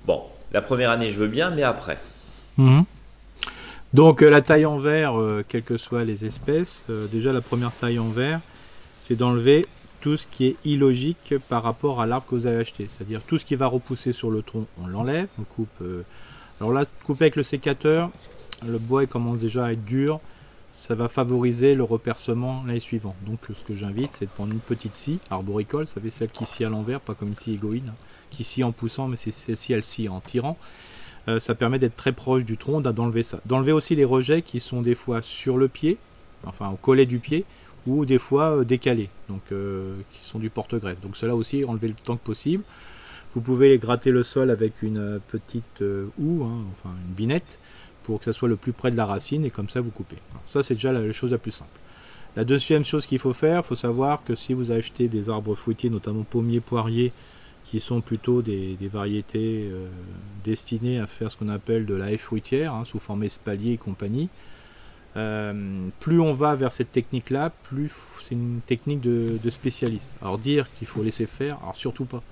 Bon, la première année je veux bien, mais après. Mhm. Donc euh, la taille en verre, euh, quelles que soient les espèces, euh, déjà la première taille en verre, c'est d'enlever tout ce qui est illogique par rapport à l'arbre que vous avez acheté. C'est-à-dire tout ce qui va repousser sur le tronc, on l'enlève, on coupe. alors là, couper avec le sécateur, le bois commence déjà à être dur, ça va favoriser le repercement l'année suivante. Donc ce que j'invite, c'est de prendre une petite scie arboricole, vous savez celle qui scie à l'envers, pas comme ici égoïne, qui scie en poussant, mais c'est celle-ci elle scie en tirant. Euh, ça permet d'être très proche du tronc, d'enlever ça. D'enlever aussi les rejets qui sont des fois sur le pied, enfin au collet du pied, ou des fois euh, décalés, donc euh, qui sont du porte-greffe. Donc cela aussi, enlever le temps que possible. Vous pouvez gratter le sol avec une petite houe, hein, enfin une binette, pour que ça soit le plus près de la racine, et comme ça vous coupez. ça c'est déjà la chose la plus simple. La deuxième chose qu'il faut faire, il faut savoir que si vous achetez des arbres fruitiers, notamment pommiers, poiriers, qui sont plutôt des, variétés euh, destinées à faire ce qu'on appelle de la haie fruitière, hein, sous forme espalier et compagnie. Euh, plus on va vers cette technique-là, plus c'est une technique de, spécialiste. Alors dire qu'il faut laisser faire, alors surtout pas.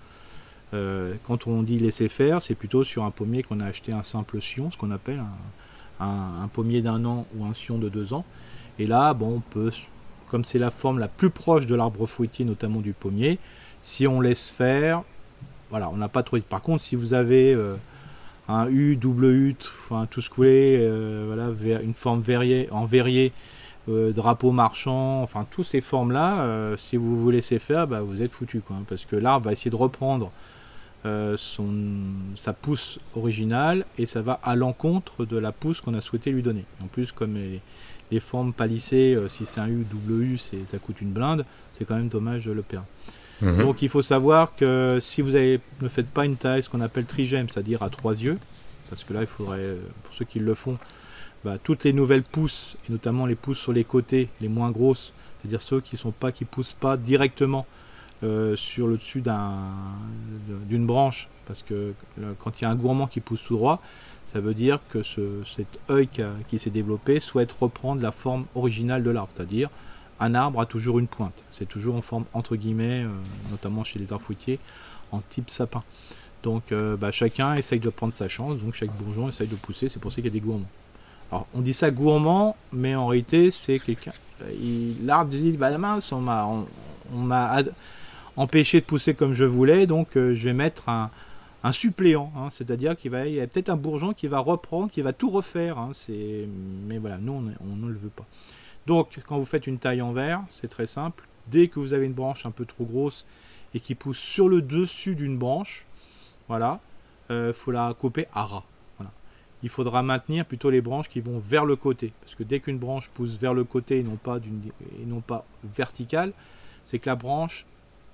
Euh, quand on dit laisser faire, c'est plutôt sur un pommier qu'on a acheté un simple sion, ce qu'on appelle un, pommier d'un an ou un sion de deux ans. Et là, bon, on peut, comme c'est la forme la plus proche de l'arbre fruitier, notamment du pommier, si on laisse faire, voilà, on n'a pas trop. Par contre, si vous avez euh, un U, double U, enfin tout ce que vous voulez, euh, voilà, une forme verrier, en verrier, euh, drapeau marchand, enfin toutes ces formes-là, si vous vous laissez faire, bah, vous êtes foutu, quoi, parce que l'arbre va essayer de reprendre sa pousse originale et ça va à l'encontre de la pousse qu'on a souhaité lui donner. En plus, comme les, formes palissées, si c'est un U, double U, ça coûte une blinde, c'est quand même dommage de le perdre. Mhm. Donc il faut savoir que si vous ne faites pas une taille, ce qu'on appelle trigème, c'est-à-dire à trois yeux, parce que là il faudrait, pour ceux qui le font, bah, toutes les nouvelles pousses, et notamment les pousses sur les côtés, les moins grosses, c'est-à-dire ceux qui sont pas, qui poussent pas directement euh, sur le dessus d'une branche, parce que quand il y a un gourmand qui pousse tout droit, ça veut dire que ce, cet œil qui s'est développé souhaite reprendre la forme originale de l'arbre, c'est-à-dire un arbre a toujours une pointe. C'est toujours en forme entre guillemets, euh, notamment chez les arbres fruitiers, en type sapin. Donc euh, bah, chacun essaye de prendre sa chance, donc chaque bourgeon essaye de pousser, c'est pour ça qu'il y a des gourmands. Alors on dit ça gourmand, mais en réalité c'est quelqu'un. Euh, l'arbre dit bah mince, on m'a empêché de pousser comme je voulais, donc je vais mettre un, suppléant, hein. c'est-à-dire qu'il va y a peut-être un bourgeon qui va reprendre, qui va tout refaire. Hein. mais voilà, nous on ne le veut pas. Donc, quand vous faites une taille en verre, c'est très simple. Dès que vous avez une branche un peu trop grosse et qui pousse sur le dessus d'une branche, voilà, il euh, faut la couper à ras. Il faudra maintenir plutôt les branches qui vont vers le côté. Parce que dès qu'une branche pousse vers le côté et non pas, verticale, c'est que la branche,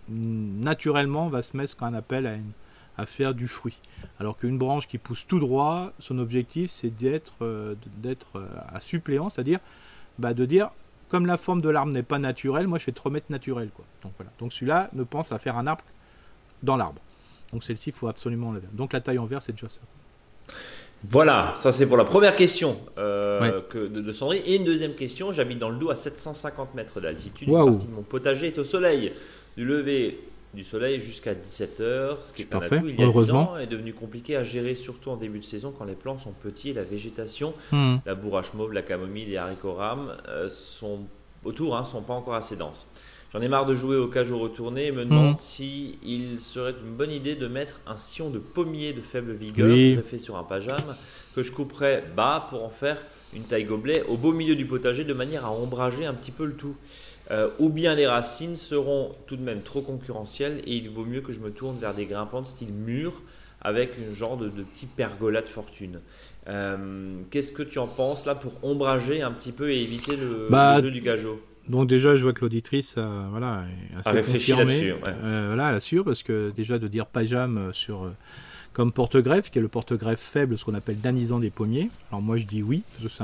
naturellement, va se mettre ce qu'on appelle à, à, faire du fruit. Alors qu'une branche qui pousse tout droit, son objectif, c'est d'être euh, euh, à suppléant, c'est-à-dire bah, de dire comme la forme de l'arbre n'est pas naturelle, moi je vais te remettre naturel. Quoi. Donc voilà. Donc celui-là ne pense à faire un arbre dans l'arbre. Donc celle-ci, il faut absolument enlever. Donc la taille en verre, c'est déjà ça. Voilà, ça c'est pour la première question euh, que de, de, Sandrine. Et une deuxième question, j'habite dans le Doubs à 750 mètres d'altitude. Une partie de mon potager est au soleil. Du lever du soleil jusqu'à 17h, ce qui est, un atout il y a Heureusement. ans, est devenu compliqué à gérer, surtout en début de saison quand les plants sont petits et la végétation, hmm. la bourrache mauve, la camomille, les haricots rames euh, sont autour, hein, sont pas encore assez denses. J'en ai marre de jouer au cage au retourné et me demande s'il hmm. si serait une bonne idée de mettre un sillon de pommier de faible vigueur fait sur un pajame que je couperais bas pour en faire une taille gobelet au beau milieu du potager de manière à ombrager un petit peu le tout. Ou bien les racines seront tout de même trop concurrentielles et il vaut mieux que je me tourne vers des grimpantes style mur avec un genre de, de petit pergola de fortune. Qu'est-ce que tu en penses là pour ombrager un petit peu et éviter le, bah, jeu du gajot donc déjà, je vois que l'auditrice a, voilà, a réfléchi là-dessus. voilà, elle assure, parce que déjà de dire pajam sur comme porte-greffe, qui est le porte-greffe faible, ce qu'on appelle danisant des pommiers. Alors moi je dis oui, parce que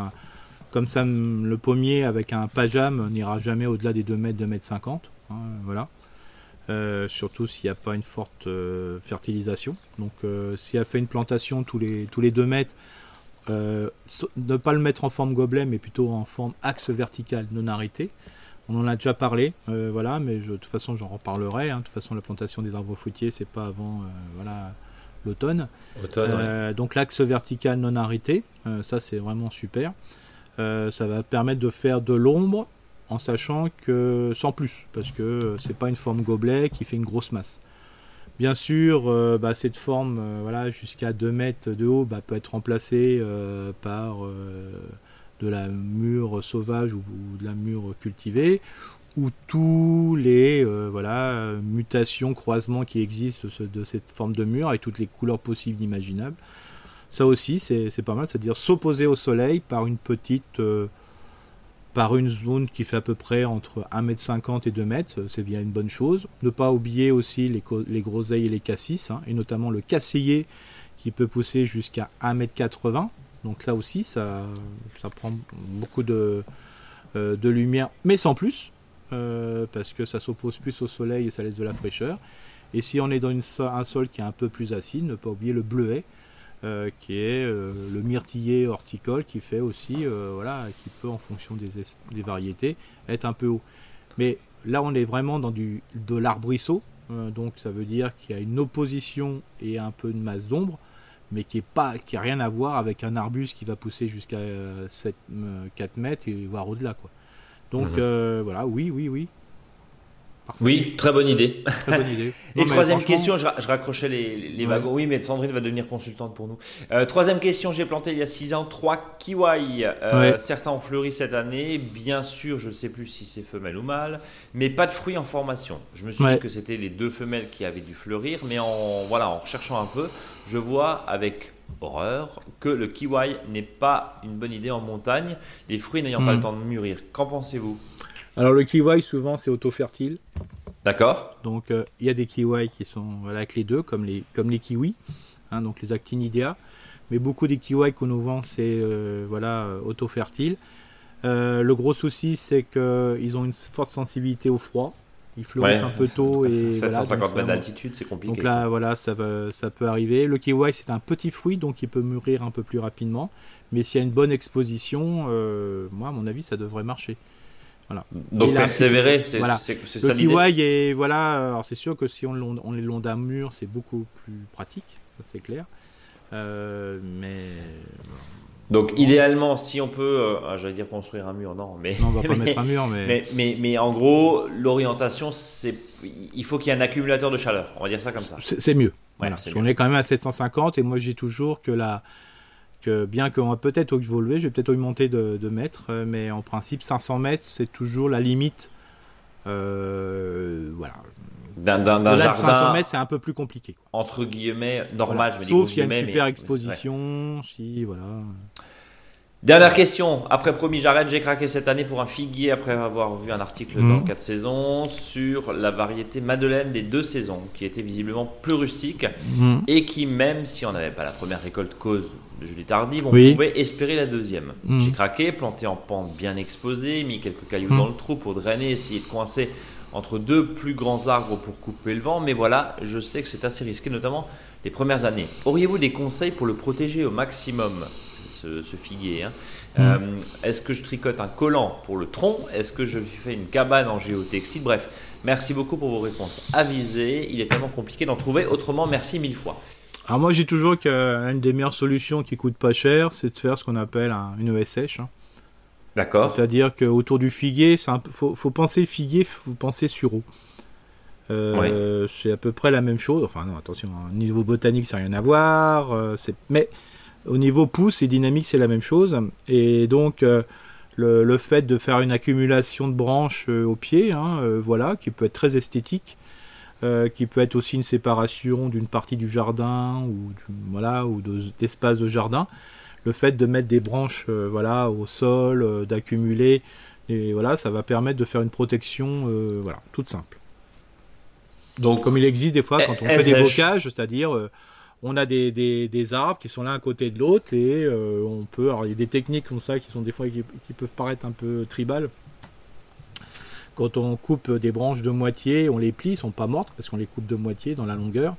comme ça, le pommier avec un pajam n'ira jamais au-delà des 2 mètres, 2 mètres 50. Hein, voilà. Euh, surtout s'il n'y a pas une forte euh, fertilisation. Donc euh, si elle fait une plantation tous les, tous les 2 mètres, ne pas le mettre en forme gobelet, mais plutôt en forme axe vertical non arrêté. On en a déjà parlé, voilà, mais de toute façon j'en reparlerai. Hein. De toute façon la plantation des arbres fruitiers, c'est pas avant voilà, l'automne. Euh, donc l'axe vertical non arrêté, euh, ça c'est vraiment super. Euh, ça va permettre de faire de l'ombre en sachant que sans plus, parce que c'est pas une forme gobelet qui fait une grosse masse. Bien sûr, bah, cette forme voilà, jusqu'à 2 mètres de haut bah, peut être remplacée par de la mûre sauvage ou, de la mûre cultivée, ou tous les euh, voilà, mutations, croisements qui existent de cette forme de mur avec toutes les couleurs possibles imaginables. Ça aussi, c'est pas mal, c'est-à-dire s'opposer au soleil par une petite. Euh, par une zone qui fait à peu près entre 1m50 et 2m, c'est bien une bonne chose. Ne pas oublier aussi les, les groseilles et les cassis, hein, et notamment le casseillet qui peut pousser jusqu'à 1m80. Donc là aussi, ça, prend beaucoup de, euh, de lumière, mais sans plus. Euh, parce que ça s'oppose plus au soleil et ça laisse de la fraîcheur. Et si on est dans un sol qui est un peu plus acide, ne pas oublier le bleuet, euh, qui est euh, le myrtillier horticole, qui fait aussi, voilà, qui peut en fonction des, des, variétés être un peu haut. Mais là, on est vraiment dans du, de l'arbrisseau, donc ça veut dire qu'il y a une opposition et un peu de masse d'ombre, mais qui n'a pas, qui a rien à voir avec un arbuste qui va pousser jusqu'à 4 mètres et voire au-delà, quoi. Donc mhm. euh, voilà, oui, oui, oui. Oui, très bonne idée. Et troisième question, je, raccrochais les, wagons. Oui, mais Sandrine va devenir consultante pour nous. Euh, troisième question, j'ai planté il y a 6 ans trois kiwai. Euh, certains ont fleuri cette année. Bien sûr, je ne sais plus si c'est femelle ou mâle, mais pas de fruits en formation. Je me suis dit que c'était les deux femelles qui avaient dû fleurir, mais en, voilà, en recherchant un peu, je vois avec horreur que le kiwi n'est pas une bonne idée en montagne, les fruits n'ayant pas le hmm. temps de mûrir. Qu'en pensez-vous? Alors le kiwi souvent c'est auto-fertile. D'accord. Donc euh, il y a des kiwis qui sont avec les deux comme les, comme les kiwis, hein, donc les actinidia. Mais beaucoup des kiwis qu'on nous vend c'est euh, voilà auto-fertile. Euh, le gros souci c'est qu'ils ont une forte sensibilité au froid il fleurissent un peu tôt. Et 750 mètres d'altitude, c'est compliqué. Donc là, voilà, ça, va, ça peut arriver. Le kiwi, c'est un petit fruit, donc il peut mûrir un peu plus rapidement. Mais s'il y a une bonne exposition, moi, à mon avis, ça devrait marcher. Voilà. Donc persévérer, c'est voilà. ça Le kiwi, est, voilà, alors c'est sûr que si on, on est long d'un mur, c'est beaucoup plus pratique, c'est clair. Euh, mais donc idéalement, si on peut, euh, ah, j'allais dire construire un mur, non, mais on va pas mettre un mur, mais... mais mais, en gros, l'orientation, c'est il faut qu'il y ait un accumulateur de chaleur. On va dire ça comme ça. C'est mieux. Voilà. on est quand même à 750 et moi je dis toujours que la que bien qu'on va peut-être évoluer, je vais peut-être augmenter de, de mètres, euh, mais en principe 500 mètres c'est toujours la limite. Euh, voilà, d'un jardin. 500 mètres, c'est un peu plus compliqué. Entre guillemets, normal, je me dis Sauf s'il y a une super exposition, si, voilà. Dernière question. Après promis, j'arrête. J'ai craqué cette année pour un figuier après avoir vu un article dans 4 mhm. saisons sur la variété Madeleine des deux saisons, qui était visiblement plus rustique mhm. et qui, même si on n'avait pas la première récolte cause de gelée tardive, on pouvait espérer la deuxième. Mhm. J'ai craqué, planté en pente bien exposée, mis quelques cailloux dans le trou pour drainer, essayer de coincer entre deux plus grands arbres pour couper le vent, mais voilà, je sais que c'est assez risqué, notamment les premières années. Auriez-vous des conseils pour le protéger au maximum, ce, figuier hein mm. euh, Est-ce que je tricote un collant pour le tronc? Est-ce que je fais une cabane en géotextile? Bref, merci beaucoup pour vos réponses avisées. Il est tellement compliqué d'en trouver autrement. Merci mille fois. Alors moi j'ai toujours qu'une des meilleures solutions qui coûte pas cher, c'est de faire ce qu'on appelle une ESH. Hein. D'accord. C'est-à-dire qu'autour du figuier, il faut, faut, penser figuier, faut penser sureau. Euh, C'est à peu près la même chose. Enfin non, attention, au niveau botanique, ça n'a rien à voir. Euh, mais au niveau pouce et dynamique, c'est la même chose. Et donc, euh, le, fait de faire une accumulation de branches au pied, hein, voilà, qui peut être très esthétique. qui peut être aussi une séparation d'une partie du jardin ou voilà ou d'espace de, jardin le fait de mettre des branches voilà au sol d'accumuler et voilà ça va permettre de faire une protection voilà toute simple donc, comme il existe des fois quand on fait des bocages, c'est-à-dire euh, on a des, des, arbres qui sont l'un à côté de l'autre et euh, on peut. Alors, il y a des techniques comme ça qui sont des fois qui, peuvent paraître un peu tribales. Quand on coupe des branches de moitié, on les plie, elles sont pas mortes parce qu'on les coupe de moitié dans la longueur.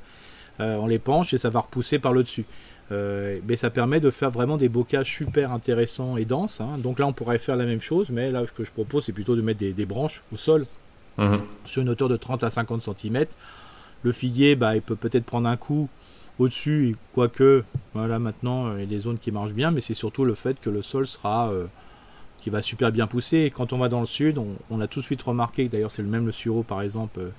Euh, on les penche et ça va repousser par le dessus. mais ça permet de faire vraiment des bocages super intéressants et denses. Hein. Donc là, on pourrait faire la même chose, mais là, ce que je propose, c'est plutôt de mettre des branches au sol Mhm. sur une hauteur de 30 à 50 cm. Le figuier, bah, il peut peut-être prendre un coup au-dessus, quoique, voilà, maintenant, euh, il y a des zones qui marchent bien, mais c'est surtout le fait que le sol sera, euh, qui va super bien pousser. Et quand on va dans le sud, on, a tout de suite remarqué, d'ailleurs c'est le même le sureau par exemple, euh,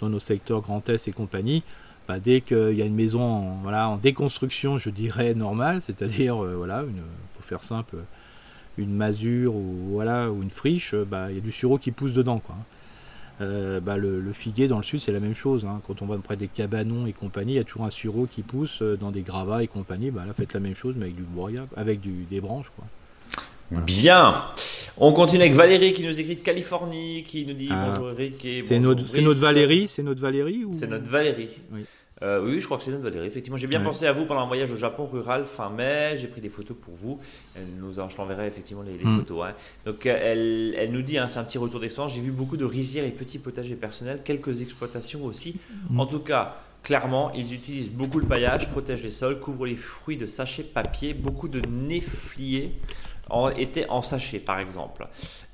dans nos secteurs Grand Est et compagnie, bah, dès qu'il y a une maison en, voilà, en déconstruction, je dirais normale, c'est-à-dire, voilà, une, pour faire simple, une masure ou, voilà, ou une friche, bah, il y a du sureau qui pousse dedans. Quoi. Euh, bah, le, figuier dans le sud c'est la même chose. Hein. Quand on va près des cabanons et compagnie, il y a toujours un sureau qui pousse euh, dans des gravats et compagnie. Bah, là, faites la même chose mais avec du bourriat, avec du, des branches. Quoi. Bien. On continue avec Valérie qui nous écrit de Californie, qui nous dit ah. bonjour Eric et C'est notre, notre, Valérie, c'est notre Valérie ou... C'est notre Valérie. Oui. Euh, oui, je crois que c'est notre Valérie. Effectivement, j'ai bien pensé à vous pendant un voyage au Japon rural fin mai. J'ai pris des photos pour vous. Elle nous je t'enverrai effectivement les, hmm. photos. Hein. Donc, euh, elle, elle, nous dit, hein, c'est un petit retour d'expérience. J'ai vu beaucoup de rizières et petits potagers personnels, quelques exploitations aussi. Hmm. En tout cas, clairement, ils utilisent beaucoup le paillage, protègent les sols, couvrent les fruits de sachets papier, beaucoup de néfliers était en sachet par exemple.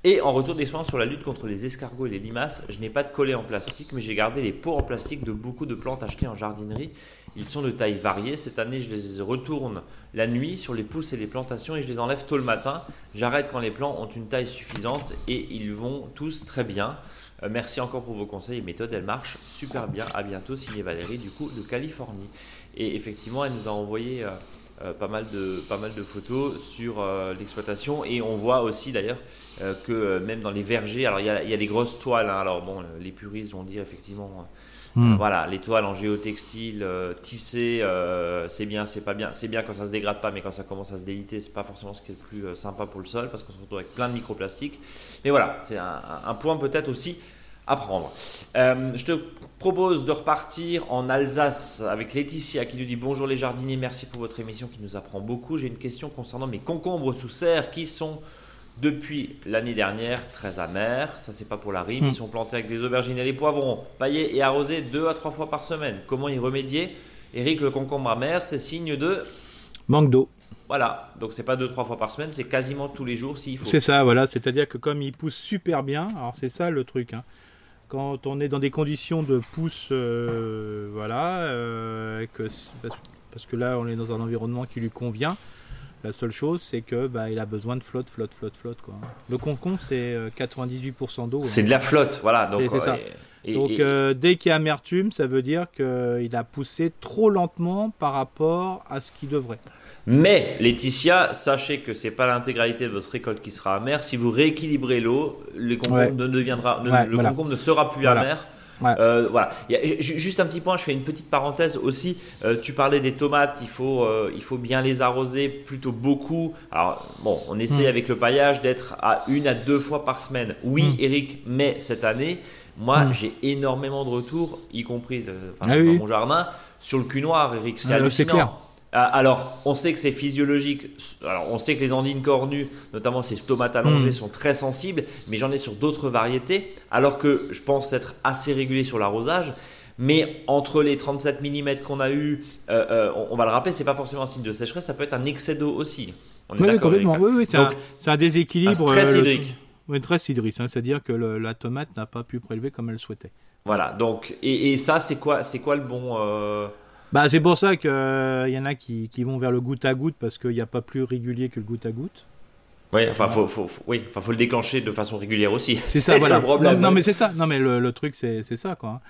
Et en retour d'expérience sur la lutte contre les escargots et les limaces, je n'ai pas de collet en plastique, mais j'ai gardé les pots en plastique de beaucoup de plantes achetées en jardinerie. Ils sont de taille variée. Cette année, je les retourne la nuit sur les pousses et les plantations et je les enlève tôt le matin. J'arrête quand les plants ont une taille suffisante et ils vont tous très bien. Euh, merci encore pour vos conseils et méthodes. Elles marchent super bien. À bientôt, signé Valérie, du coup, de Californie. Et effectivement, elle nous a envoyé. Euh, euh, pas, mal de, pas mal de photos sur euh, l'exploitation et on voit aussi d'ailleurs euh, que même dans les vergers, alors il y a, y a des grosses toiles, hein. alors bon, les puristes vont dire effectivement, hmm. voilà, les toiles en géotextile tissées, c'est bien, c'est pas bien, c'est bien quand ça se dégrade pas, mais quand ça commence à se déliter, c'est pas forcément ce qui est le plus sympa pour le sol parce qu'on se retrouve avec plein de microplastiques. Mais voilà, c'est un point peut-être aussi apprendre. Euh, je te propose de repartir en Alsace avec Laetitia qui nous dit bonjour les jardiniers, merci pour votre émission qui nous apprend beaucoup. J'ai une question concernant mes concombres sous serre qui sont depuis l'année dernière très amers. Ça c'est pas pour la rime. Ils hmm. sont plantés avec des aubergines et des poivrons, paillés et arrosés deux à trois fois par semaine. Comment y remédier? Eric, le concombre amer, c'est signe de manque d'eau. Voilà, donc c'est pas deux trois fois par semaine, c'est quasiment tous les jours s'il faut. C'est ça, voilà, c'est-à-dire que comme il pousse super bien, alors c'est ça le truc. Hein quand on est dans des conditions de pousse, euh, voilà, euh, que, parce que là on est dans un environnement qui lui convient. La seule chose, c'est que bah, il a besoin de flotte, flotte, flotte, flotte. Quoi. Le concombre, c'est 98% euh, d'eau. C'est de la flotte, voilà. Donc, c'est, ça. donc dès qu'il y a amertume, ça veut dire qu'il a poussé trop lentement par rapport à ce qu'il devrait. Mais Laetitia, sachez que c'est pas l'intégralité de votre récolte qui sera amère. Si vous rééquilibrez l'eau, le concombre ne deviendra, le concombre ne sera plus amer. Euh, voilà. juste un petit point, je fais une petite parenthèse aussi. Euh, tu parlais des tomates, il faut, euh, il faut bien les arroser plutôt beaucoup. Alors, bon, on essaie hmm. avec le paillage d'être à une à deux fois par semaine. Oui, hmm. Eric, mais cette année, moi, hmm. j'ai énormément de retours, y compris ah dans mon jardin, sur le cul noir, Eric. C'est ah, hallucinant. Ah, alors, on sait que c'est physiologique. Alors, on sait que les andines cornues, notamment ces tomates allongées, hmm. sont très sensibles, mais j'en ai sur d'autres variétés. Alors que je pense être assez régulier sur l'arrosage. Mais entre les 37 mm qu'on a eu, euh, euh, on, va le rappeler, c'est pas forcément un signe de sécheresse, ça peut être un excès d'eau aussi. oui, complètement. Oui, oui, c'est un, déséquilibre. Un stress euh, hydrique. Oui, très hydrique, hein, c'est-à-dire que la tomate n'a pas pu prélever comme elle souhaitait. Voilà, donc, et, et ça, c'est quoi, c'est quoi le bon. Bah, c'est pour ça qu'il euh, y en a qui, qui, vont vers le goutte à goutte parce qu'il n'y a pas plus régulier que le goutte à goutte. Oui, enfin, faut, faut, oui, enfin, faut le déclencher de façon régulière aussi. C'est ça, voilà. Le problème. Non, mais c'est ça. Non, mais le, truc, c'est ça, quoi.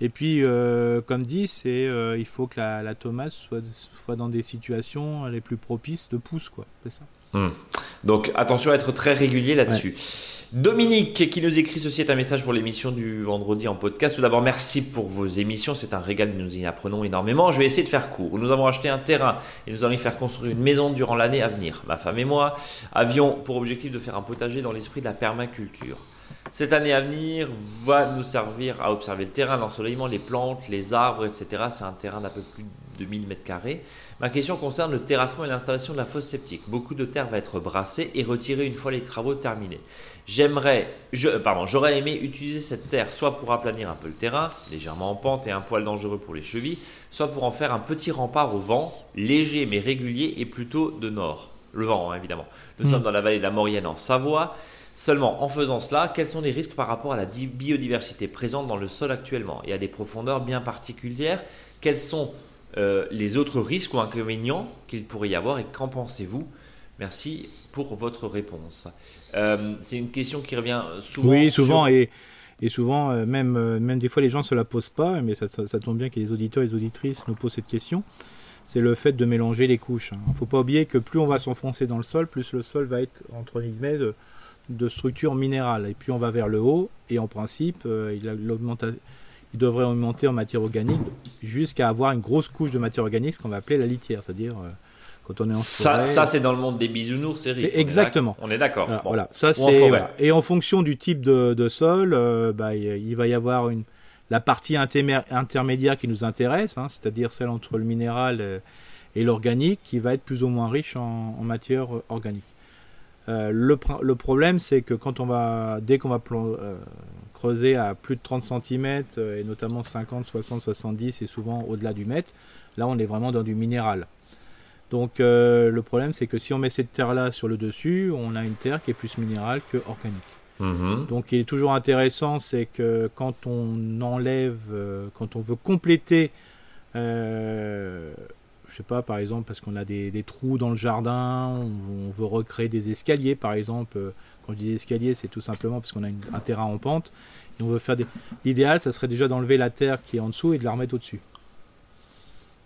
Et puis, euh, comme dit, c'est euh, il faut que la, la tomate soit, soit, dans des situations les plus propices de pousse, quoi. C'est ça. Hmm. Donc attention à être très régulier là-dessus. Dominique qui nous écrit ceci est un message pour l'émission du vendredi en podcast. Tout d'abord, merci pour vos émissions. C'est un régal, nous y apprenons énormément. Je vais essayer de faire court. Nous avons acheté un terrain et nous allons y faire construire une maison durant l'année à venir. Ma femme et moi avions pour objectif de faire un potager dans l'esprit de la permaculture. Cette année à venir va nous servir à observer le terrain, l'ensoleillement, les plantes, les arbres, etc. C'est un terrain d'à peu plus de 1000 mètres carrés. Ma question concerne le terrassement et l'installation de la fosse septique. Beaucoup de terre va être brassée et retirée une fois les travaux terminés. J'aimerais, je, pardon, j'aurais aimé utiliser cette terre soit pour aplanir un peu le terrain, légèrement en pente et un poil dangereux pour les chevilles, soit pour en faire un petit rempart au vent, léger mais régulier et plutôt de nord. Le vent, hein, évidemment. Nous hmm. sommes dans la vallée de la Maurienne en Savoie. Seulement, en faisant cela, quels sont les risques par rapport à la biodiversité présente dans le sol actuellement? Et à des profondeurs bien particulières Quels sont euh, les autres risques ou inconvénients qu'il pourrait y avoir et qu'en pensez-vous? Merci pour votre réponse. Euh, c'est une question qui revient souvent. Oui, souvent et, et souvent euh, même même des fois les gens ne se la posent pas, mais ça, ça, tombe bien que les auditeurs et les auditrices nous posent cette question. C'est le fait de mélanger les couches. Il ne faut pas oublier que plus on va s'enfoncer dans le sol, plus le sol va être entre guillemets de, de structure minérale. Et puis on va vers le haut, et en principe, il a il devrait augmenter en matière organique jusqu'à avoir une grosse couche de matière organique, ce qu'on va appeler la litière, c'est-à-dire euh, quand on est en ça, ça c'est dans le monde des bisounours, c'est exactement. On est d'accord. Voilà, ça c'est et en fonction du type de, sol, euh, bah, il va y avoir une la partie intermédiaire qui nous intéresse, hein, c'est-à-dire celle entre le minéral euh, et l'organique, qui va être plus ou moins riche en, matière organique. le, le, problème, c'est que quand on va, dès qu'on va creuser à plus de 30 cm euh, et notamment 50, 60, 70 et souvent au-delà du mètre, là on est vraiment dans du minéral. Donc euh, le problème c'est que si on met cette terre là sur le dessus, on a une terre qui est plus minérale que organique. Mhm. Donc il est toujours intéressant, c'est que quand on enlève, euh, quand on veut compléter, je sais pas, par exemple, parce qu'on a des, trous dans le jardin, on, veut recréer des escaliers, par exemple. Quand je dis escalier, c'est tout simplement parce qu'on a un terrain en pente. Et on veut faire des... L'idéal, ça serait déjà d'enlever la terre qui est en dessous et de la remettre au-dessus.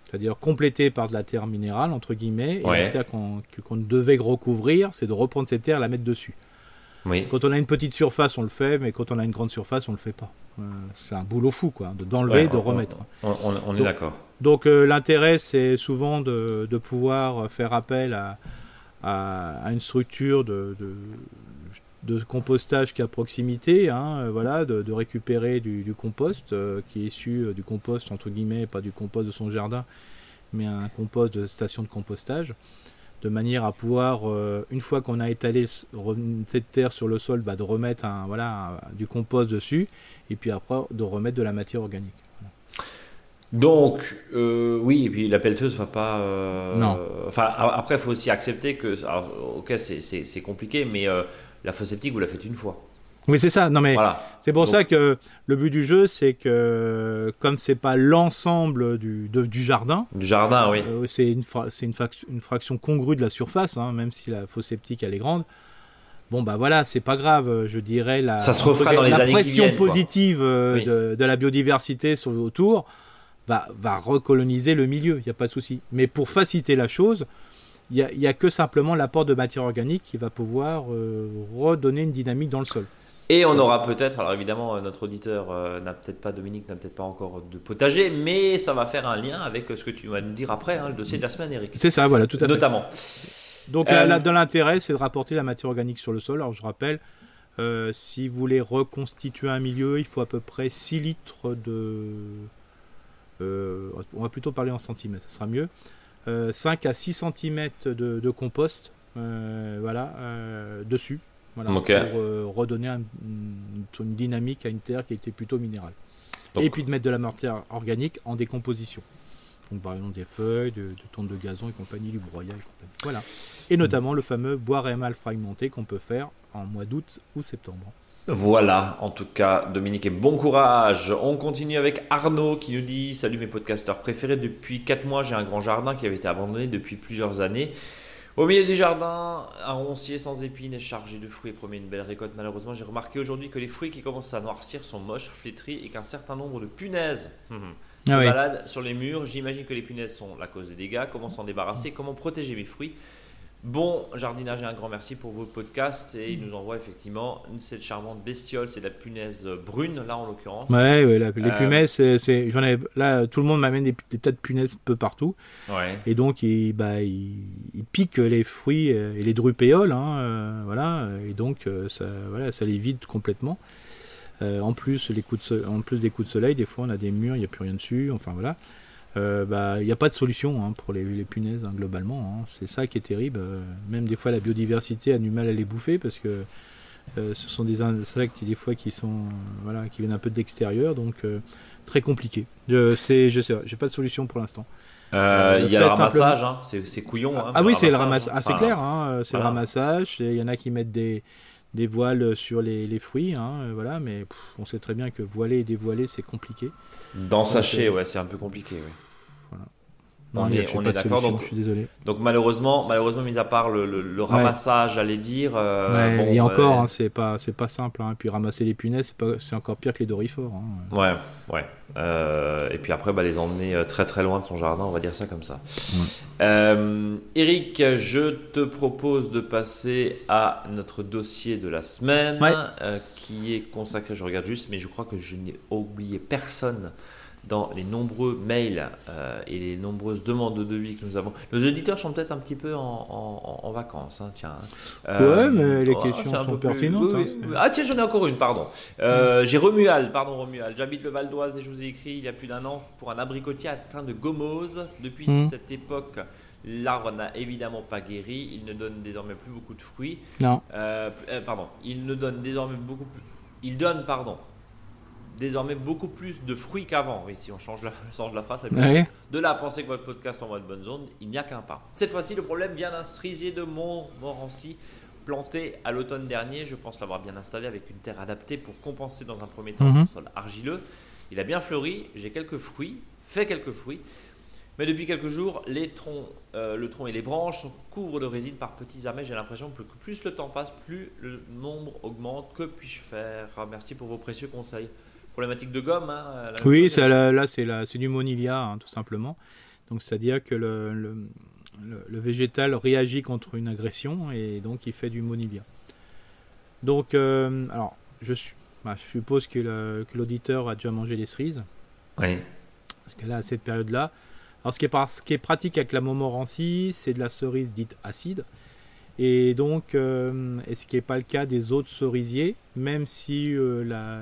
C'est-à-dire compléter par de la terre minérale, entre guillemets, et la terre qu'on devait recouvrir, c'est de reprendre cette terre et la mettre dessus. Quand on a une petite surface, on le fait, mais quand on a une grande surface, on le fait pas. Euh, c'est un boulot fou, quoi, d'enlever, de, remettre. On, est d'accord. Donc euh, l'intérêt, c'est souvent de, pouvoir faire appel à, à, une structure de, de compostage qui est à proximité, hein, euh, voilà, de, récupérer du, compost euh, qui est issu euh, du compost entre guillemets, pas du compost de son jardin, mais un compost de station de compostage, de manière à pouvoir, une fois qu'on a étalé cette terre sur le sol, bah, de remettre un, voilà, du compost dessus, et puis après de remettre de la matière organique. Donc, oui, et puis la pelleteuse va pas. non. Enfin, après, il faut aussi accepter que. ok, c'est compliqué, mais la fosse septique, vous la faites une fois. Oui, c'est ça. Non, mais c'est pour ça que le but du jeu, c'est que comme c'est pas l'ensemble du, du jardin, du jardin, oui, euh, c'est une, une, une, fraction congrue de la surface, hein, même si la fosse septique elle est grande. Bon bah voilà, c'est pas grave, je dirais la. Ça se refera dans les la pression positive euh, de, la biodiversité sur autour va va recoloniser le milieu, il n'y a pas de souci. Mais pour faciliter la chose, il n'y a, que simplement l'apport de matière organique qui va pouvoir euh, redonner une dynamique dans le sol. Et on aura peut-être, alors évidemment, euh, notre auditeur euh, n'a peut-être pas, Dominique n'a peut-être pas encore de potager, mais ça va faire un lien avec ce que tu vas nous dire après, hein, le dossier de la semaine, Eric. C'est ça, voilà, tout à fait. Notamment. Donc, là, dans l'intérêt, c'est de rapporter la matière organique sur le sol. Alors, je rappelle, si vous voulez reconstituer un milieu, il faut à peu près 6 litres de. on va plutôt parler en centimètres, ça sera mieux. 5 euh, à 6 cm de, compost euh, voilà, euh, dessus voilà, pour redonner une, dynamique à une terre qui était plutôt minérale. Et puis de mettre de la matière organique en décomposition. Donc par exemple des feuilles, de, de de gazon et compagnie, du broyat Voilà. Et notamment le fameux bois rémal fragmenté qu'on peut faire en mois d'août ou septembre. Voilà, en tout cas, Dominique, et bon courage. On continue avec Arnaud qui nous dit Salut mes podcasteurs préférés. Depuis 4 mois, j'ai un grand jardin qui avait été abandonné depuis plusieurs années. Au milieu du jardin, un roncier sans épines et chargé de fruits promet une belle récolte. Malheureusement, j'ai remarqué aujourd'hui que les fruits qui commencent à noircir sont moches, flétris et qu'un certain nombre de punaises hum, hum, se ah baladent sur les murs. J'imagine que les punaises sont la cause des dégâts. Comment s'en débarrasser? Comment protéger mes fruits? Bon jardinage et un grand merci pour vos podcasts. Et il nous envoie effectivement cette charmante bestiole, c'est la punaise brune, là en l'occurrence. Ouais, ouais les euh, punaises, c'est, j'en ai, là, tout le monde m'amène des, tas de punaises peu partout. Ouais. Et donc, il, bah, il, pique les fruits et les drupéoles, hein, euh, voilà. Et donc, euh, ça, voilà, ça les vide complètement. en plus, les coups de en plus des coups de soleil, des fois, on a des murs, il n'y a plus rien dessus. Enfin, voilà. Euh, bah, il n'y a pas de solution hein, pour les, punaises hein, globalement. Hein. C'est ça qui est terrible. Euh, même des fois, la biodiversité a du mal à les bouffer parce que euh, ce sont des insectes des fois qui sont voilà qui viennent un peu d'extérieur, donc très compliqué. Je sais, je sais, j'ai pas de solution pour l'instant. Il y a le ramassage, c'est couillon. ah oui, c'est le ramassage. Ah, c'est clair, c'est le ramassage. Il y en a qui mettent des, des voiles sur les, fruits, voilà, mais on sait très bien que voiler et dévoiler, c'est compliqué. Dans sachet, ouais, c'est un peu compliqué. On est, d'accord. Donc, je suis désolé. Donc malheureusement, malheureusement, mis à part le, ramassage, j'allais dire. Euh, et encore, hein, c'est pas, c'est pas simple. Hein. Et puis ramasser les punaises, c'est encore pire que les dorifores. Hein. Ouais, ouais. Euh, et puis après, bah, les emmener euh, très très loin de son jardin, on va dire ça comme ça. Eric, je te propose de passer à notre dossier de la semaine, qui est consacré. Je regarde juste, mais je crois que je n'ai oublié personne dans les nombreux mails euh, et les nombreuses demandes de devis que nous avons. Nos auditeurs sont peut-être un petit peu en, en, vacances, hein, tiens. Euh, ouais, mais les oh, questions sont pertinentes. Hein, ah tiens, j'en ai encore une, pardon. Euh, j'ai Romuald, pardon Romuald. J'habite le Val d'Oise et je vous ai écrit il y a plus d'un an pour un abricotier atteint de gomose. Depuis hmm. cette époque, L'arbre n'a évidemment pas guéri, il ne donne désormais plus beaucoup de fruits. Non. pardon, il ne donne désormais beaucoup plus. Il donne, pardon, désormais beaucoup plus de fruits qu'avant. Oui, si on change la, change la phrase, de là à penser que votre podcast envoie de bonnes ondes, il n'y a qu'un pas. Cette fois-ci, le problème vient d'un cerisier de Montmorency planté à l'automne dernier. Je pense l'avoir bien installé avec une terre adaptée pour compenser dans un premier temps le mhm. sol argileux. Il a bien fleuri, j'ai quelques fruits, fait quelques fruits. Mais depuis quelques jours, les troncs, euh, le tronc et les branches sont, couvrent de résine par petits amas. J'ai l'impression que plus le temps passe, plus le nombre augmente. Que puis-je faire? Merci pour vos précieux conseils problématique de gomme. Hein, oui, là, là c'est du monilia, hein, tout simplement. Donc, c'est-à-dire que le, le, végétal réagit contre une agression et donc il fait du monilia. Donc, euh, alors, je, bah, je suppose que l'auditeur a déjà mangé des cerises. Oui. Parce que là, à cette période-là, alors ce qui, est, ce qui est pratique avec la Montmorency, c'est de la cerise dite acide. Et donc, euh, ce qui n'est pas le cas des autres cerisiers, même si euh, la,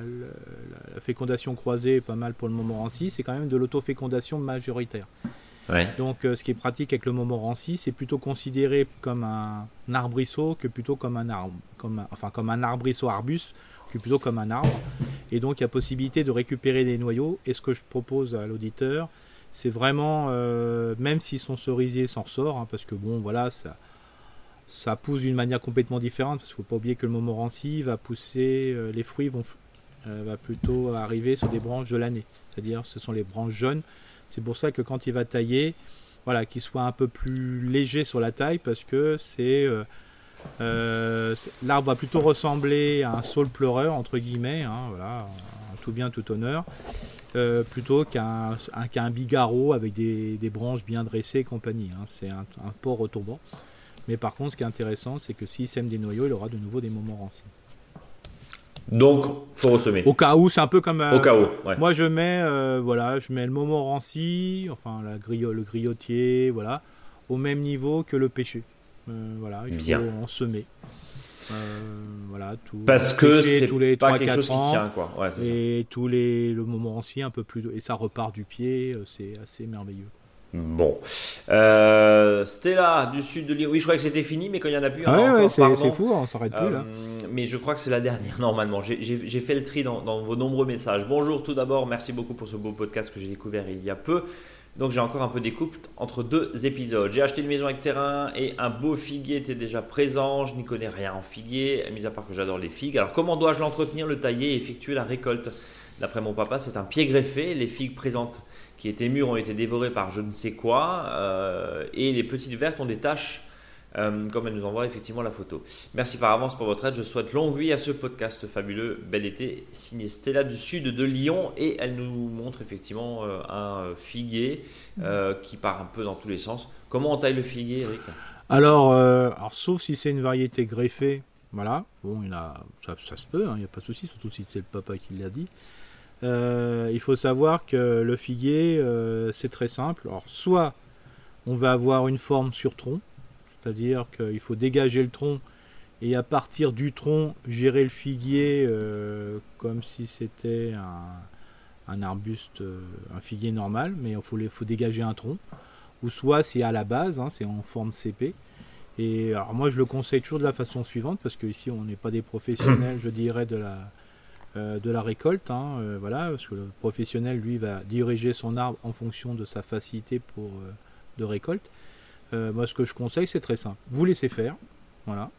fécondation croisée est pas mal pour le Montmorency, c'est quand même de l'autofécondation majoritaire. Donc, euh, ce qui est pratique avec le Montmorency, c'est plutôt considéré comme un, arbrisseau que plutôt comme un arbre, comme enfin comme un arbrisseau arbuste que plutôt comme un arbre. Et donc, il y a possibilité de récupérer des noyaux. Et ce que je propose à l'auditeur, c'est vraiment, même si son cerisier s'en sort, hein, parce que bon, voilà, ça ça pousse d'une manière complètement différente parce qu'il ne faut pas oublier que le Montmorency va pousser, euh, les fruits vont euh, va plutôt arriver sur des branches de l'année, c'est-à-dire ce sont les branches jeunes. C'est pour ça que quand il va tailler, voilà, qu'il soit un peu plus léger sur la taille parce que c'est euh, l'arbre va plutôt ressembler à un saule pleureur entre guillemets, hein, voilà, tout bien tout honneur, plutôt qu'un qu'un bigarreau avec des, branches bien dressées et compagnie. Hein. c'est un, un port retombant. Mais par contre, ce qui est intéressant, c'est que s'il sème des noyaux, il aura de nouveau des moments rancés. Donc, faut ressemer. Au cas où, c'est un peu comme. Au cas où. Moi, je mets, euh, voilà, je mets le moment ranci, enfin la le grillotier, voilà, au même niveau que le pêcher. Euh, voilà, il Bien. faut en semer. Euh, voilà, tout, Parce que c'est tous les pas quelque chose qui tient, quoi. et tous les le moment ranci un peu plus et ça repart du pied, c'est assez merveilleux. Bon. Euh, Stella, du sud de l'île. Oui, je crois que c'était fini, mais quand il y en a plus. Ouais, c'est fou, on s'arrête plus là. Euh, mais je crois que c'est la dernière normalement. J'ai fait le tri dans, vos nombreux messages. Bonjour tout d'abord, merci beaucoup pour ce beau podcast que j'ai découvert il y a peu. Donc j'ai encore un peu découpe entre deux épisodes. J'ai acheté une maison avec terrain et un beau figuier était déjà présent. Je n'y connais rien en figuier, mis à part que j'adore les figues. Alors comment dois-je l'entretenir, le tailler et effectuer la récolte? D'après mon papa, c'est un pied greffé. Les figues présentes qui étaient mûres ont été dévorées par je ne sais quoi. Euh, et les petites vertes ont des taches, euh, comme elle nous envoie effectivement la photo. Merci par avance pour votre aide. Je souhaite longue vie à ce podcast fabuleux. Bel été, signé Stella du sud de Lyon. Et elle nous montre effectivement euh, un figuier qui part un peu dans tous les sens. Comment on taille le figuier, Eric? Alors, sauf si c'est une variété greffée, voilà, bon, il a, ça, se peut, il hein, n'y a pas de souci, surtout si c'est le papa qui l'a dit. Il faut savoir que le figuier, c'est très simple. Alors, soit on va avoir une forme sur tronc, c'est-à-dire qu'il faut dégager le tronc et à partir du tronc gérer le figuier euh, comme si c'était un, arbuste, euh, un figuier normal, mais il faut, dégager un tronc. Ou soit c'est à la base, hein, c'est en forme CP. Et alors moi je le conseille toujours de la façon suivante parce que ici on n'est pas des professionnels, je dirais de la euh, de la récolte, hein, voilà, parce que le professionnel lui va diriger son arbre en fonction de sa facilité pour de récolte. moi ce que je conseille c'est très simple, vous laissez faire, voilà,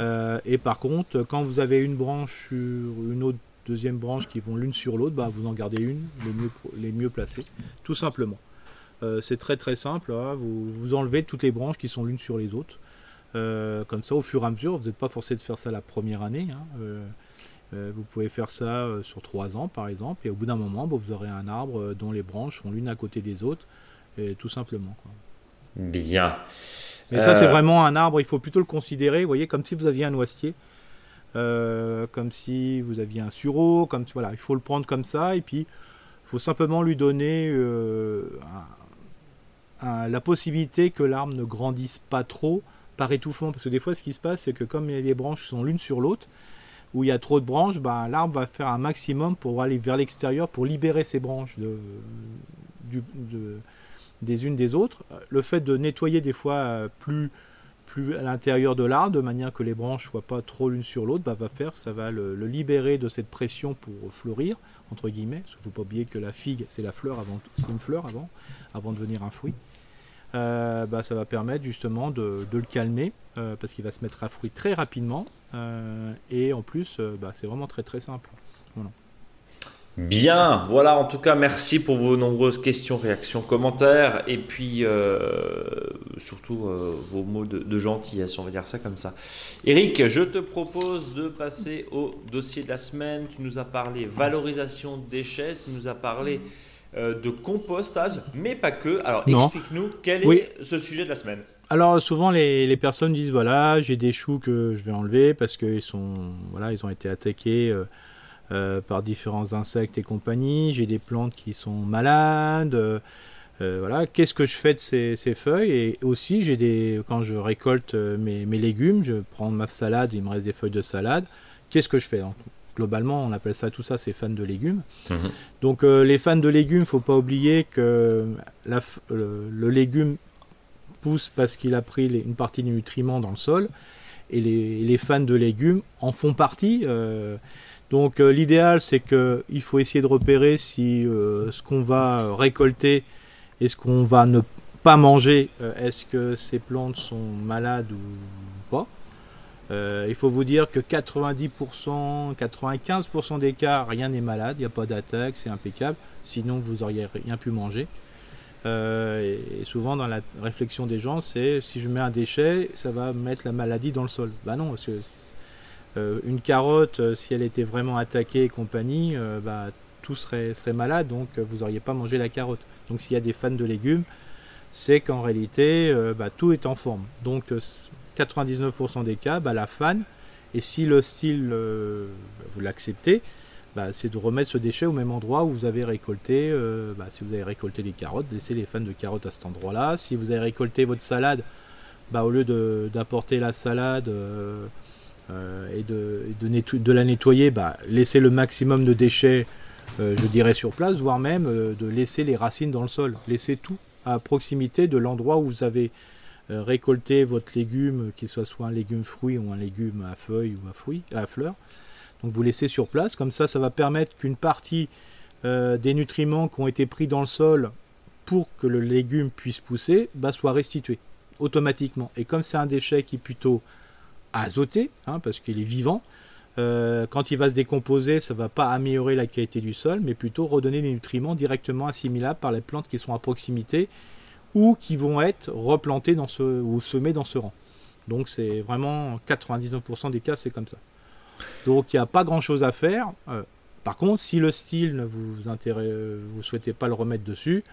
euh, et par contre, quand vous avez une branche sur une autre deuxième branche qui vont l'une sur l'autre, bah, vous en gardez une, les mieux, placées, tout simplement. Euh, c'est très très simple, hein. vous, enlevez toutes les branches qui sont l'une sur les autres. Euh, comme ça, au fur et à mesure, vous n'êtes pas forcé de faire ça la première année. Hein. Vous pouvez faire ça sur trois ans, par exemple, et au bout d'un moment, bah, vous aurez un arbre dont les branches sont l'une à côté des autres, et tout simplement. Bien. Mais ça, c'est euh. vraiment un arbre, il faut plutôt le considérer, vous voyez, comme si vous aviez un noisetier. Euh, comme si vous aviez un sureau, comme voilà, il faut le prendre comme ça et puis il faut simplement lui donner euh, la possibilité que l'arbre ne grandisse pas trop par étouffement parce que des fois ce qui se passe c'est que comme les branches sont l'une sur l'autre où il y a trop de branches, ben, l'arbre va faire un maximum pour aller vers l'extérieur pour libérer ses branches de, de, des unes des autres. Le fait de nettoyer des fois euh, plus, à l'intérieur de l'arbre, de manière que les branches soient pas trop l'une sur l'autre, bah, va faire, ça va le, libérer de cette pression pour fleurir, entre guillemets. Qu'il ne faut pas oublier que la figue, c'est la fleur avant, c'est une fleur avant, avant de devenir un fruit. Euh, bah, ça va permettre justement de, le calmer euh, parce qu'il va se mettre à fruit très rapidement et en plus bah, c'est vraiment très très simple. Bien, voilà, en tout cas, merci pour vos nombreuses questions, réactions, commentaires, et puis euh, surtout euh, vos mots de, gentillesse, on va dire ça comme ça. Eric, je te propose de passer au dossier de la semaine. Tu nous as parlé valorisation de déchets, tu nous as parlé euh, de compostage, mais pas que. Alors, explique-nous quel est ce sujet de la semaine. Alors souvent les, personnes disent voilà j'ai des choux que je vais enlever parce qu'ils sont voilà ils ont été attaqués euh, par différents insectes et compagnie. J'ai des plantes qui sont malades. Euh, euh, voilà, qu'est-ce que je fais de ces, feuilles? Et aussi, j'ai des, quand je récolte mes, légumes, je prends ma salade, il me reste des feuilles de salade. Qu'est-ce que je fais Globalement, on appelle ça tout ça, c'est fans de légumes. Mhm. Donc, les fans de légumes, faut pas oublier que le, légume pousse parce qu'il a pris une partie des nutriments dans le sol, et les, fans de légumes en font partie. Donc euh, l'idéal c'est qu'il faut essayer de repérer si euh, ce qu'on va récolter et ce qu'on va ne pas manger, euh, est-ce que ces plantes sont malades ou pas. il faut vous dire que 90%, 95% des cas, rien n'est malade, il n'y a pas d'attaque, c'est impeccable. Sinon, vous auriez rien pu manger. et souvent, dans la réflexion des gens, c'est si je mets un déchet, ça va mettre la maladie dans le sol. Bah non, parce que euh, une carotte, euh, si elle était vraiment attaquée et compagnie, euh, bah, tout serait, serait malade, donc vous n'auriez pas mangé la carotte. Donc s'il y a des fans de légumes, c'est qu'en réalité, bah, tout est en forme. Donc 99% des cas, bah, la fan, et si le style, vous l'acceptez, c'est de remettre ce déchet au même endroit où vous avez récolté, si vous avez récolté les carottes, laissez les fans de carottes à cet endroit-là. Si vous avez récolté votre salade, au lieu d'apporter la salade euh, et de, la nettoyer, bah, laisser le maximum de déchets, euh, je dirais, sur place, voire même euh, de laisser les racines dans le sol. Laisser tout à proximité de l'endroit où vous avez récolté votre légume, qu'il soit soit un légume fruit ou un légume à feuilles ou à fruits, à fleurs. Donc vous laissez sur place, comme ça, ça va permettre qu'une partie des nutriments qui ont été pris dans le sol pour que le légume puisse pousser, bah, soit restitué automatiquement. Et comme c'est un déchet qui est plutôt azoté, hein, parce qu'il est vivant. Euh, quand il va se décomposer, ça ne va pas améliorer la qualité du sol, mais plutôt redonner des nutriments directement assimilables par les plantes qui sont à proximité ou qui vont être replantées dans ce, ou semées dans ce rang. Donc c'est vraiment 99% des cas, c'est comme ça. Donc il n'y a pas grand chose à faire. Euh, par contre, si le style ne vous intéresse, vous souhaitez pas le remettre dessus,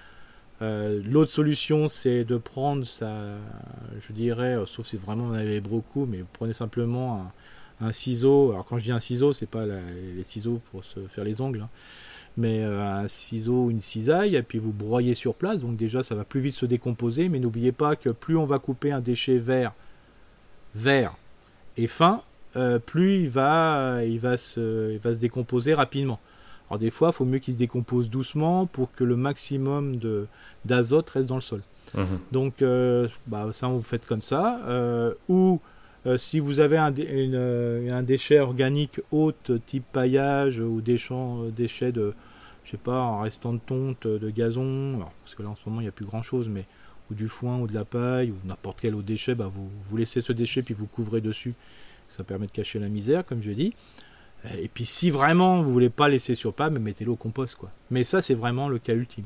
L'autre solution, c'est de prendre ça, je dirais, sauf si vraiment on avait beaucoup, mais prenez simplement un, ciseau. Alors quand je dis un ciseau, c'est pas les ciseaux pour se faire les ongles. Hein mais euh, un ciseau ou une cisaille, et puis vous broyez sur place, donc déjà ça va plus vite se décomposer, mais n'oubliez pas que plus on va couper un déchet vert, vert et fin, euh, plus il va, il, va se, il va se décomposer rapidement. Alors des fois, il faut mieux qu'il se décompose doucement pour que le maximum d'azote reste dans le sol. Mmh. Donc euh, bah, ça, vous faites comme ça. ou euh, si vous avez un, euh, un, déchet organique haute type paillage ou euh, déchets de, je sais pas, en restant de tonte, de gazon, parce que là en ce moment il n'y a plus grand chose, mais ou du foin ou de la paille ou n'importe quel autre déchet, bah, vous, vous laissez ce déchet puis vous couvrez dessus. Ça permet de cacher la misère, comme je dit. Et puis si vraiment vous voulez pas laisser sur pas, mettez-le au compost quoi. Mais ça c'est vraiment le cas ultime.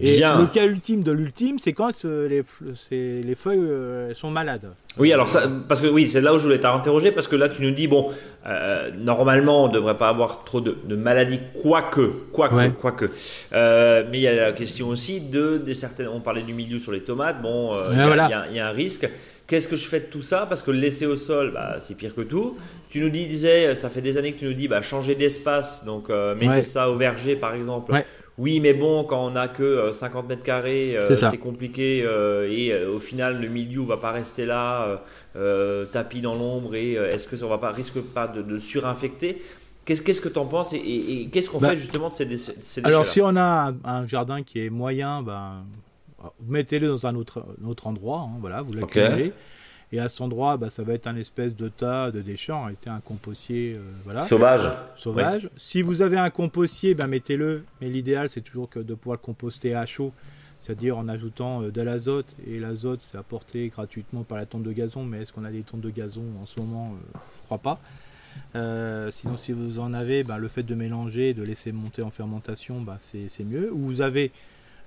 Et le cas ultime de l'ultime, c'est quand les, les, feuilles euh, sont malades. Oui, alors ça, parce que oui, c'est là où je voulais t'interroger, parce que là tu nous dis, bon, euh, normalement on ne devrait pas avoir trop de, maladies, quoique, quoique, quoique. Euh, mais il y a la question aussi de, de certaines, on parlait du milieu sur les tomates, bon, il y, a un risque. Qu'est-ce que je fais de tout ça? Parce que le laisser au sol, bah, c'est pire que tout. Tu nous disais, ça fait des années que tu nous dis, bah, changer d'espace, donc mettez ça au verger par exemple. Oui, mais bon, quand on n'a que 50 euh, mètres carrés, euh, c'est compliqué euh, et au final, le milieu va pas rester là, tapis dans l'ombre et est-ce que ça va pas risque pas de, surinfecter? Qu'est-ce que tu en penses et, qu'est-ce qu'on bah, fait justement de ces, déchets Alors, si on a un, jardin qui est moyen, ben, mettez-le dans un autre, autre endroit, hein, voilà, vous l'accumulez. Et à cet endroit, bah, ça va être un espèce de tas de déchets, en réalité un compostier euh, voilà. sauvage. sauvage. Si vous avez un compostier, bah, mettez-le. Mais l'idéal, c'est toujours que de pouvoir le composter à chaud, c'est-à-dire en ajoutant euh, de l'azote. Et l'azote, c'est apporté gratuitement par la tonte de gazon. Mais est-ce qu'on a des tontes de gazon en ce moment? Euh, Je ne crois pas. sinon, si vous en avez, bah, le fait de mélanger, de laisser monter en fermentation, bah, c'est mieux. Ou vous avez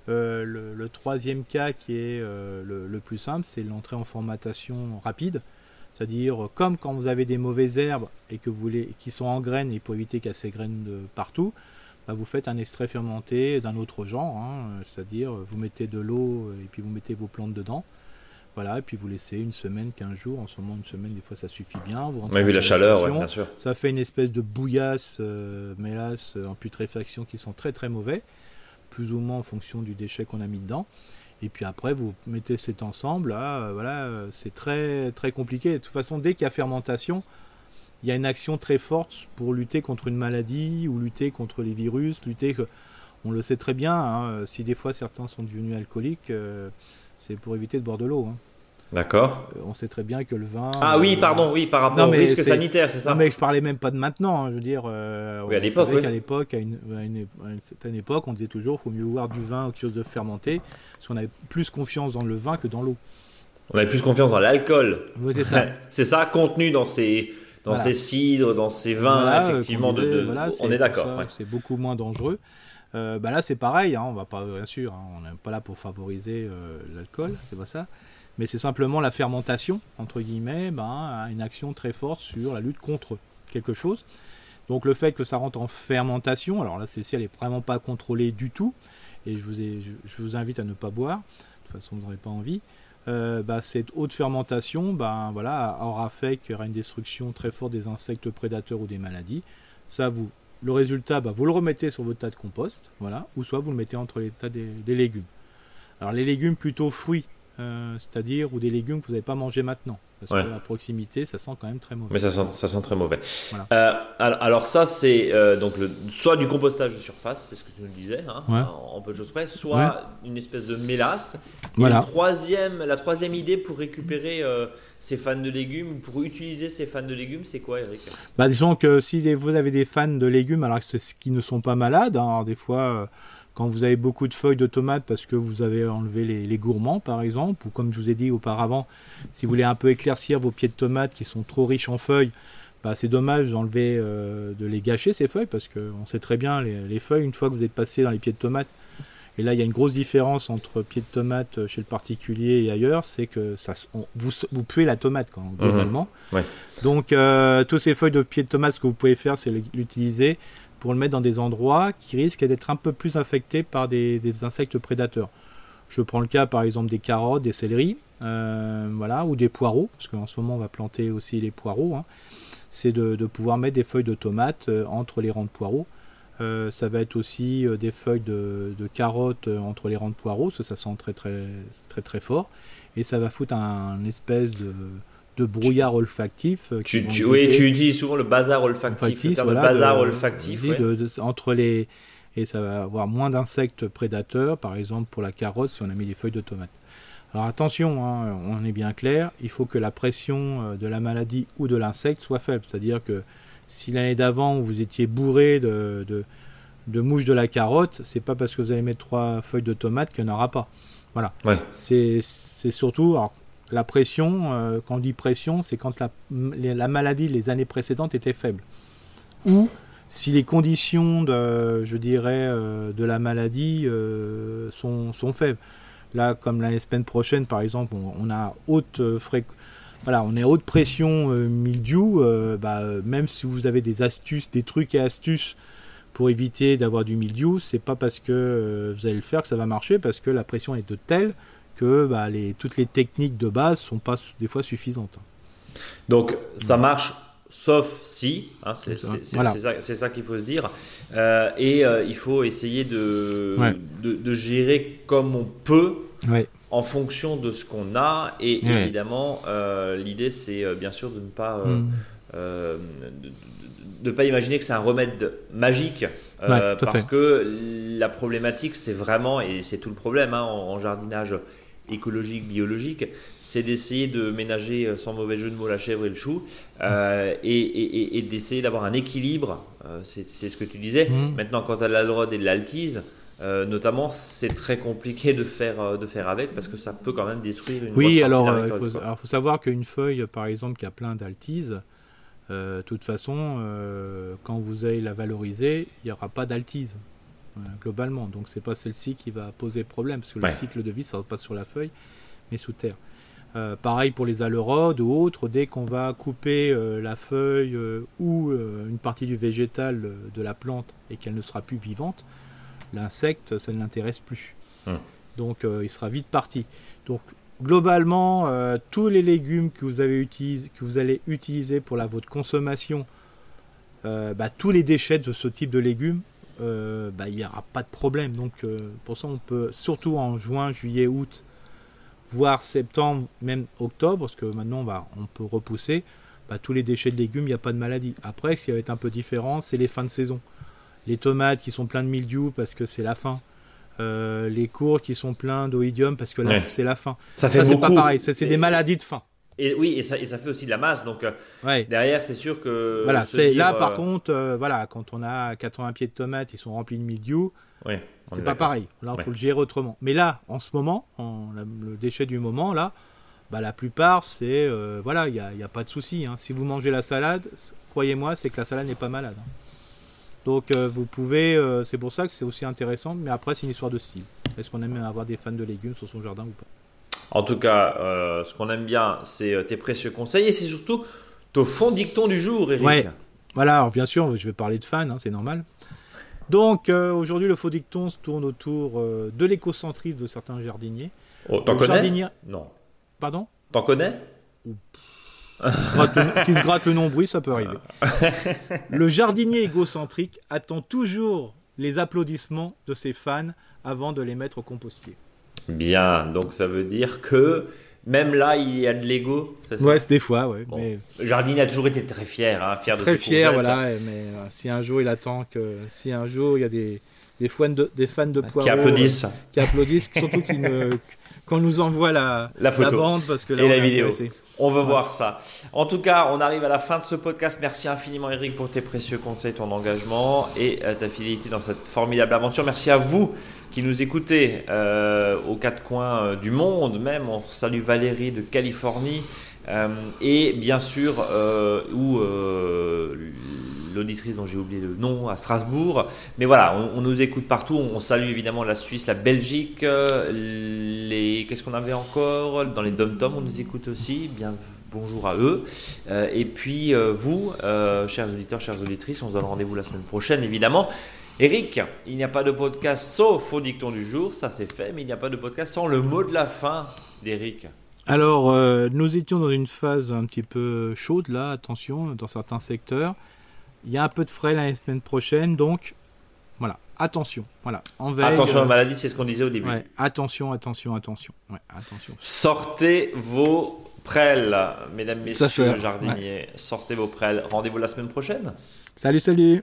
euh, le, troisième cas qui est euh, le, plus simple, c'est l'entrée en formatation rapide. C'est-à-dire, comme quand vous avez des mauvaises herbes et que vous voulez, qui sont en graines et pour éviter qu'elles s'égrènent de partout, bah, vous faites un extrait fermenté d'un autre genre. Hein. c'est-à-dire, vous mettez de l'eau et puis vous mettez vos plantes dedans. Voilà, et puis vous laissez une semaine, 15 jours. En ce moment, une semaine, des fois, ça suffit bien. Vous vu la chaleur, bien sûr. Ça fait une espèce de bouillasse, euh, mélasse en putréfaction qui sont très très mauvais plus ou moins en fonction du déchet qu'on a mis dedans. Et puis après, vous mettez cet ensemble, euh, voilà, euh, c'est très très compliqué. De toute façon, dès qu'il y a fermentation, il y a une action très forte pour lutter contre une maladie ou lutter contre les virus, lutter. On le sait très bien, hein, si des fois certains sont devenus alcooliques, euh, c'est pour éviter de boire de l'eau. Hein. D'accord. Euh, on sait très bien que le vin. Ah oui, pardon, oui, par rapport au risque sanitaire, c'est ça Non, mais je parlais même pas de maintenant. Hein, je veux dire. Euh, oui, à l'époque. Oui. À l'époque, à, une, certaine époque, on disait toujours qu'il faut mieux boire du vin ou quelque chose de fermenté, parce qu'on avait plus confiance dans le vin que dans l'eau. On avait plus confiance dans l'alcool. Oui, c'est ça. c'est ça, contenu dans ces dans ces cidres, dans ces vins, effectivement. de, on est d'accord. C'est beaucoup moins dangereux. Euh, bah là, c'est pareil. Hein, on va pas, bien sûr, hein, on n'est pas là pour favoriser l'alcool, c'est pas ça mais c'est simplement la fermentation, entre guillemets, ben, une action très forte sur la lutte contre quelque chose. Donc le fait que ça rentre en fermentation, alors là celle-ci elle n'est vraiment pas contrôlée du tout, et je vous, je, invite à ne pas boire, de toute façon vous n'aurez pas envie. Euh, bah, cette haute fermentation ben, voilà, aura fait qu'il y aura une destruction très forte des insectes prédateurs ou des maladies. Ça, vous, le résultat, bah, vous le remettez sur votre tas de compost, voilà, ou soit vous le mettez entre les tas des légumes. Alors les légumes plutôt fruits, euh, c'est-à-dire ou des légumes que vous n'avez pas mangé maintenant. Parce que à proximité, ça sent quand même très mauvais. Mais ça sent, ça sent très mauvais. Euh, alors ça, c'est euh, donc le, soit du compostage de surface, c'est ce que tu nous disais, hein, en, peu de choses près, soit une espèce de mélasse. Voilà. troisième, la troisième idée pour récupérer ces fans de légumes, pour utiliser ces fans de légumes, c'est quoi, Eric? Bah, Disons que si vous avez des fans de légumes, alors qui ne sont pas malades, hein, alors des fois quand vous avez beaucoup de feuilles de tomates parce que vous avez enlevé les, gourmands par exemple, ou comme je vous ai dit auparavant, si vous voulez un peu éclaircir vos pieds de tomates qui sont trop riches en feuilles, bah, c'est dommage d'enlever, euh, de les gâcher ces feuilles parce qu'on sait très bien les, feuilles, une fois que vous êtes passé dans les pieds de tomates, et là il y a une grosse différence entre pieds de tomate chez le particulier et ailleurs, c'est que ça, vous, vous puez la tomate quand, mhm. globalement. Donc euh, toutes ces feuilles de pieds de tomate, ce que vous pouvez faire, c'est l'utiliser pour le mettre dans des endroits qui risquent d'être un peu plus affectés par des, insectes prédateurs. Je prends le cas par exemple des carottes, des céleris, euh, voilà, ou des poireaux, parce qu'en ce moment on va planter aussi les poireaux. Hein. C'est de, pouvoir mettre des feuilles de tomates entre les rangs de poireaux. Ça va être aussi des feuilles de, carottes entre les rangs de poireaux, parce ça sent très très très très fort, et ça va foutre un espèce de de brouillard olfactif. Euh, tu, oui, tu utilises souvent le bazar olfactif, le bazar olfactif. entre les et ça va avoir moins d'insectes prédateurs, par exemple pour la carotte si on a mis des feuilles de tomate. Alors attention, hein, on est bien clair, il faut que la pression euh, de la maladie ou de l'insecte soit faible. C'est-à-dire que si l'année d'avant vous étiez bourré de, de, mouches de la carotte, c'est pas parce que vous allez mettre trois feuilles de tomate qu'il n'y en aura pas. Voilà. C'est surtout, la pression, euh, quand on dit pression, c'est quand la, la, maladie les années précédentes était faible. Ou si les conditions de, je dirais, euh, de la maladie euh, sont, faibles. Là, comme l'année semaine prochaine, par exemple, on, a haute on est haute pression mildiou. Bah, même si vous avez des astuces, des trucs et astuces pour éviter d'avoir du mildiou, c'est pas parce que vous allez le faire que ça va marcher, parce que la pression est de telle que bah, les, toutes les techniques de base sont pas des fois suffisantes. Donc ça marche sauf si, hein, c'est ça, qu'il faut se dire, euh, et euh, il faut essayer de, de, gérer comme on peut en fonction de ce qu'on a, et évidemment euh, l'idée c'est bien sûr de ne pas... Mm. de, pas imaginer que c'est un remède magique parce que la problématique c'est vraiment et c'est tout le problème hein, en, jardinage écologique, biologique, c'est d'essayer de ménager, euh, sans mauvais jeu de mots, la chèvre et le chou, euh, et, d'essayer d'avoir un équilibre. Euh, c'est ce que tu disais. Mmh. Maintenant, quand as de la droite et de l'altise, notamment, c'est très compliqué de faire, de faire avec parce que ça peut quand même détruire une Oui, alors il faut, faut, savoir qu'une feuille, par exemple, qui a plein d'altise, de toute façon, quand vous allez la valoriser, il n'y aura pas d'altise globalement. Donc c'est pas celle-ci qui va poser problème, parce que le cycle de vie, ça passe sur la feuille, mais sous terre. Euh, pareil pour les alerodes ou autres, dès qu'on va couper euh, la feuille euh, ou une partie du végétal de la plante et qu'elle ne sera plus vivante, l'insecte, ça ne l'intéresse plus. Hum. Donc il sera vite parti. Donc globalement, tous les légumes que vous, avez utilisé, que vous allez utiliser pour la, votre consommation, bah, tous les déchets de ce type de légumes, euh, bah, il n'y aura pas de problème. Donc euh, pour ça, on peut, surtout en juin, juillet, août, voire septembre, même octobre, parce que maintenant on, va, on peut repousser, bah, tous les déchets de légumes, il n'y a pas de maladie. Après, ce qui va être un peu différent, c'est les fins de saison. Les tomates qui sont pleins de mildiou parce que c'est la fin. Euh, les cours qui sont pleins d'oïdium parce que c'est la fin. Ça fait c'est pas pareil, c'est des maladies de faim. Et oui, et ça, et ça fait aussi de la masse. Donc euh, derrière, c'est sûr que. Voilà, c'est là par euh, contre, euh, voilà, quand on a 80 pieds de tomates, ils sont remplis de mildiou. Ouais, c'est pas pareil. Là, il faut le gérer autrement. Mais là, en ce moment, en, le déchet du moment, là, bah, la plupart, c'est voilà, il n'y a, a, pas de souci. Hein. Si vous mangez la salade, croyez-moi, c'est que la salade n'est pas malade. Hein. Donc vous pouvez, c'est pour ça que c'est aussi intéressant. Mais après, c'est une histoire de style. Est-ce qu'on aime avoir des fans de légumes sur son jardin ou pas? En tout cas, euh, ce qu'on aime bien, c'est euh, tes précieux conseils et c'est surtout ton fond dicton du jour, Eric. Ouais. Voilà, alors bien sûr, je vais parler de fans, hein, c'est normal. Donc euh, aujourd'hui, le faux dicton se tourne autour de l'écocentrisme de certains jardiniers. Oh, T'en connais Non. Pardon? T'en connais? Qui se gratte le nombril, ça peut arriver. le jardinier égocentrique attend toujours les applaudissements de ses fans avant de les mettre au compostier. Bien, donc ça veut dire que même là, il y a de l'ego. Ouais, des fois, ouais. Jardine a toujours été très fier, hein, fier de très fier, voilà. Mais euh, si un jour il attend que, si un jour il y a des des fans de, des fans de poireaux qui applaudissent, qui applaudissent, surtout qu'on nous envoie la, la, photo. bande parce que et la vidéo. On veut voir ça. En tout cas, on arrive à la fin de ce podcast. Merci infiniment Eric pour tes précieux conseils, ton engagement et euh, ta fidélité dans cette formidable aventure. Merci à vous qui nous écoutez euh, aux quatre coins euh, du monde même. On salue Valérie de Californie et bien sûr l'auditrice dont j'ai oublié le nom à Strasbourg. Mais voilà, on, nous écoute partout. On, salue évidemment la Suisse, la Belgique, les qu'est-ce qu'on avait encore? Dans les dom-toms. On nous écoute aussi. Bien bonjour à eux. et puis vous, chers auditeurs, chères auditrices, on se donne rendez-vous la semaine prochaine, évidemment. Eric, il n'y a pas de podcast sauf au dicton du jour, ça c'est fait, mais il n'y a pas de podcast sans le mot de la fin d'Eric. Alors, nous étions dans une phase un petit peu chaude là, attention, dans certains secteurs. Il y a un peu de frais la semaine prochaine, donc voilà, attention. Voilà, attention à la maladie, c'est ce qu'on disait au début. attention, attention, attention. attention. Sortez vos prêles. Mesdames, messieurs, jardiniers, sortez vos prêles. Rendez-vous la semaine prochaine. Salut, salut.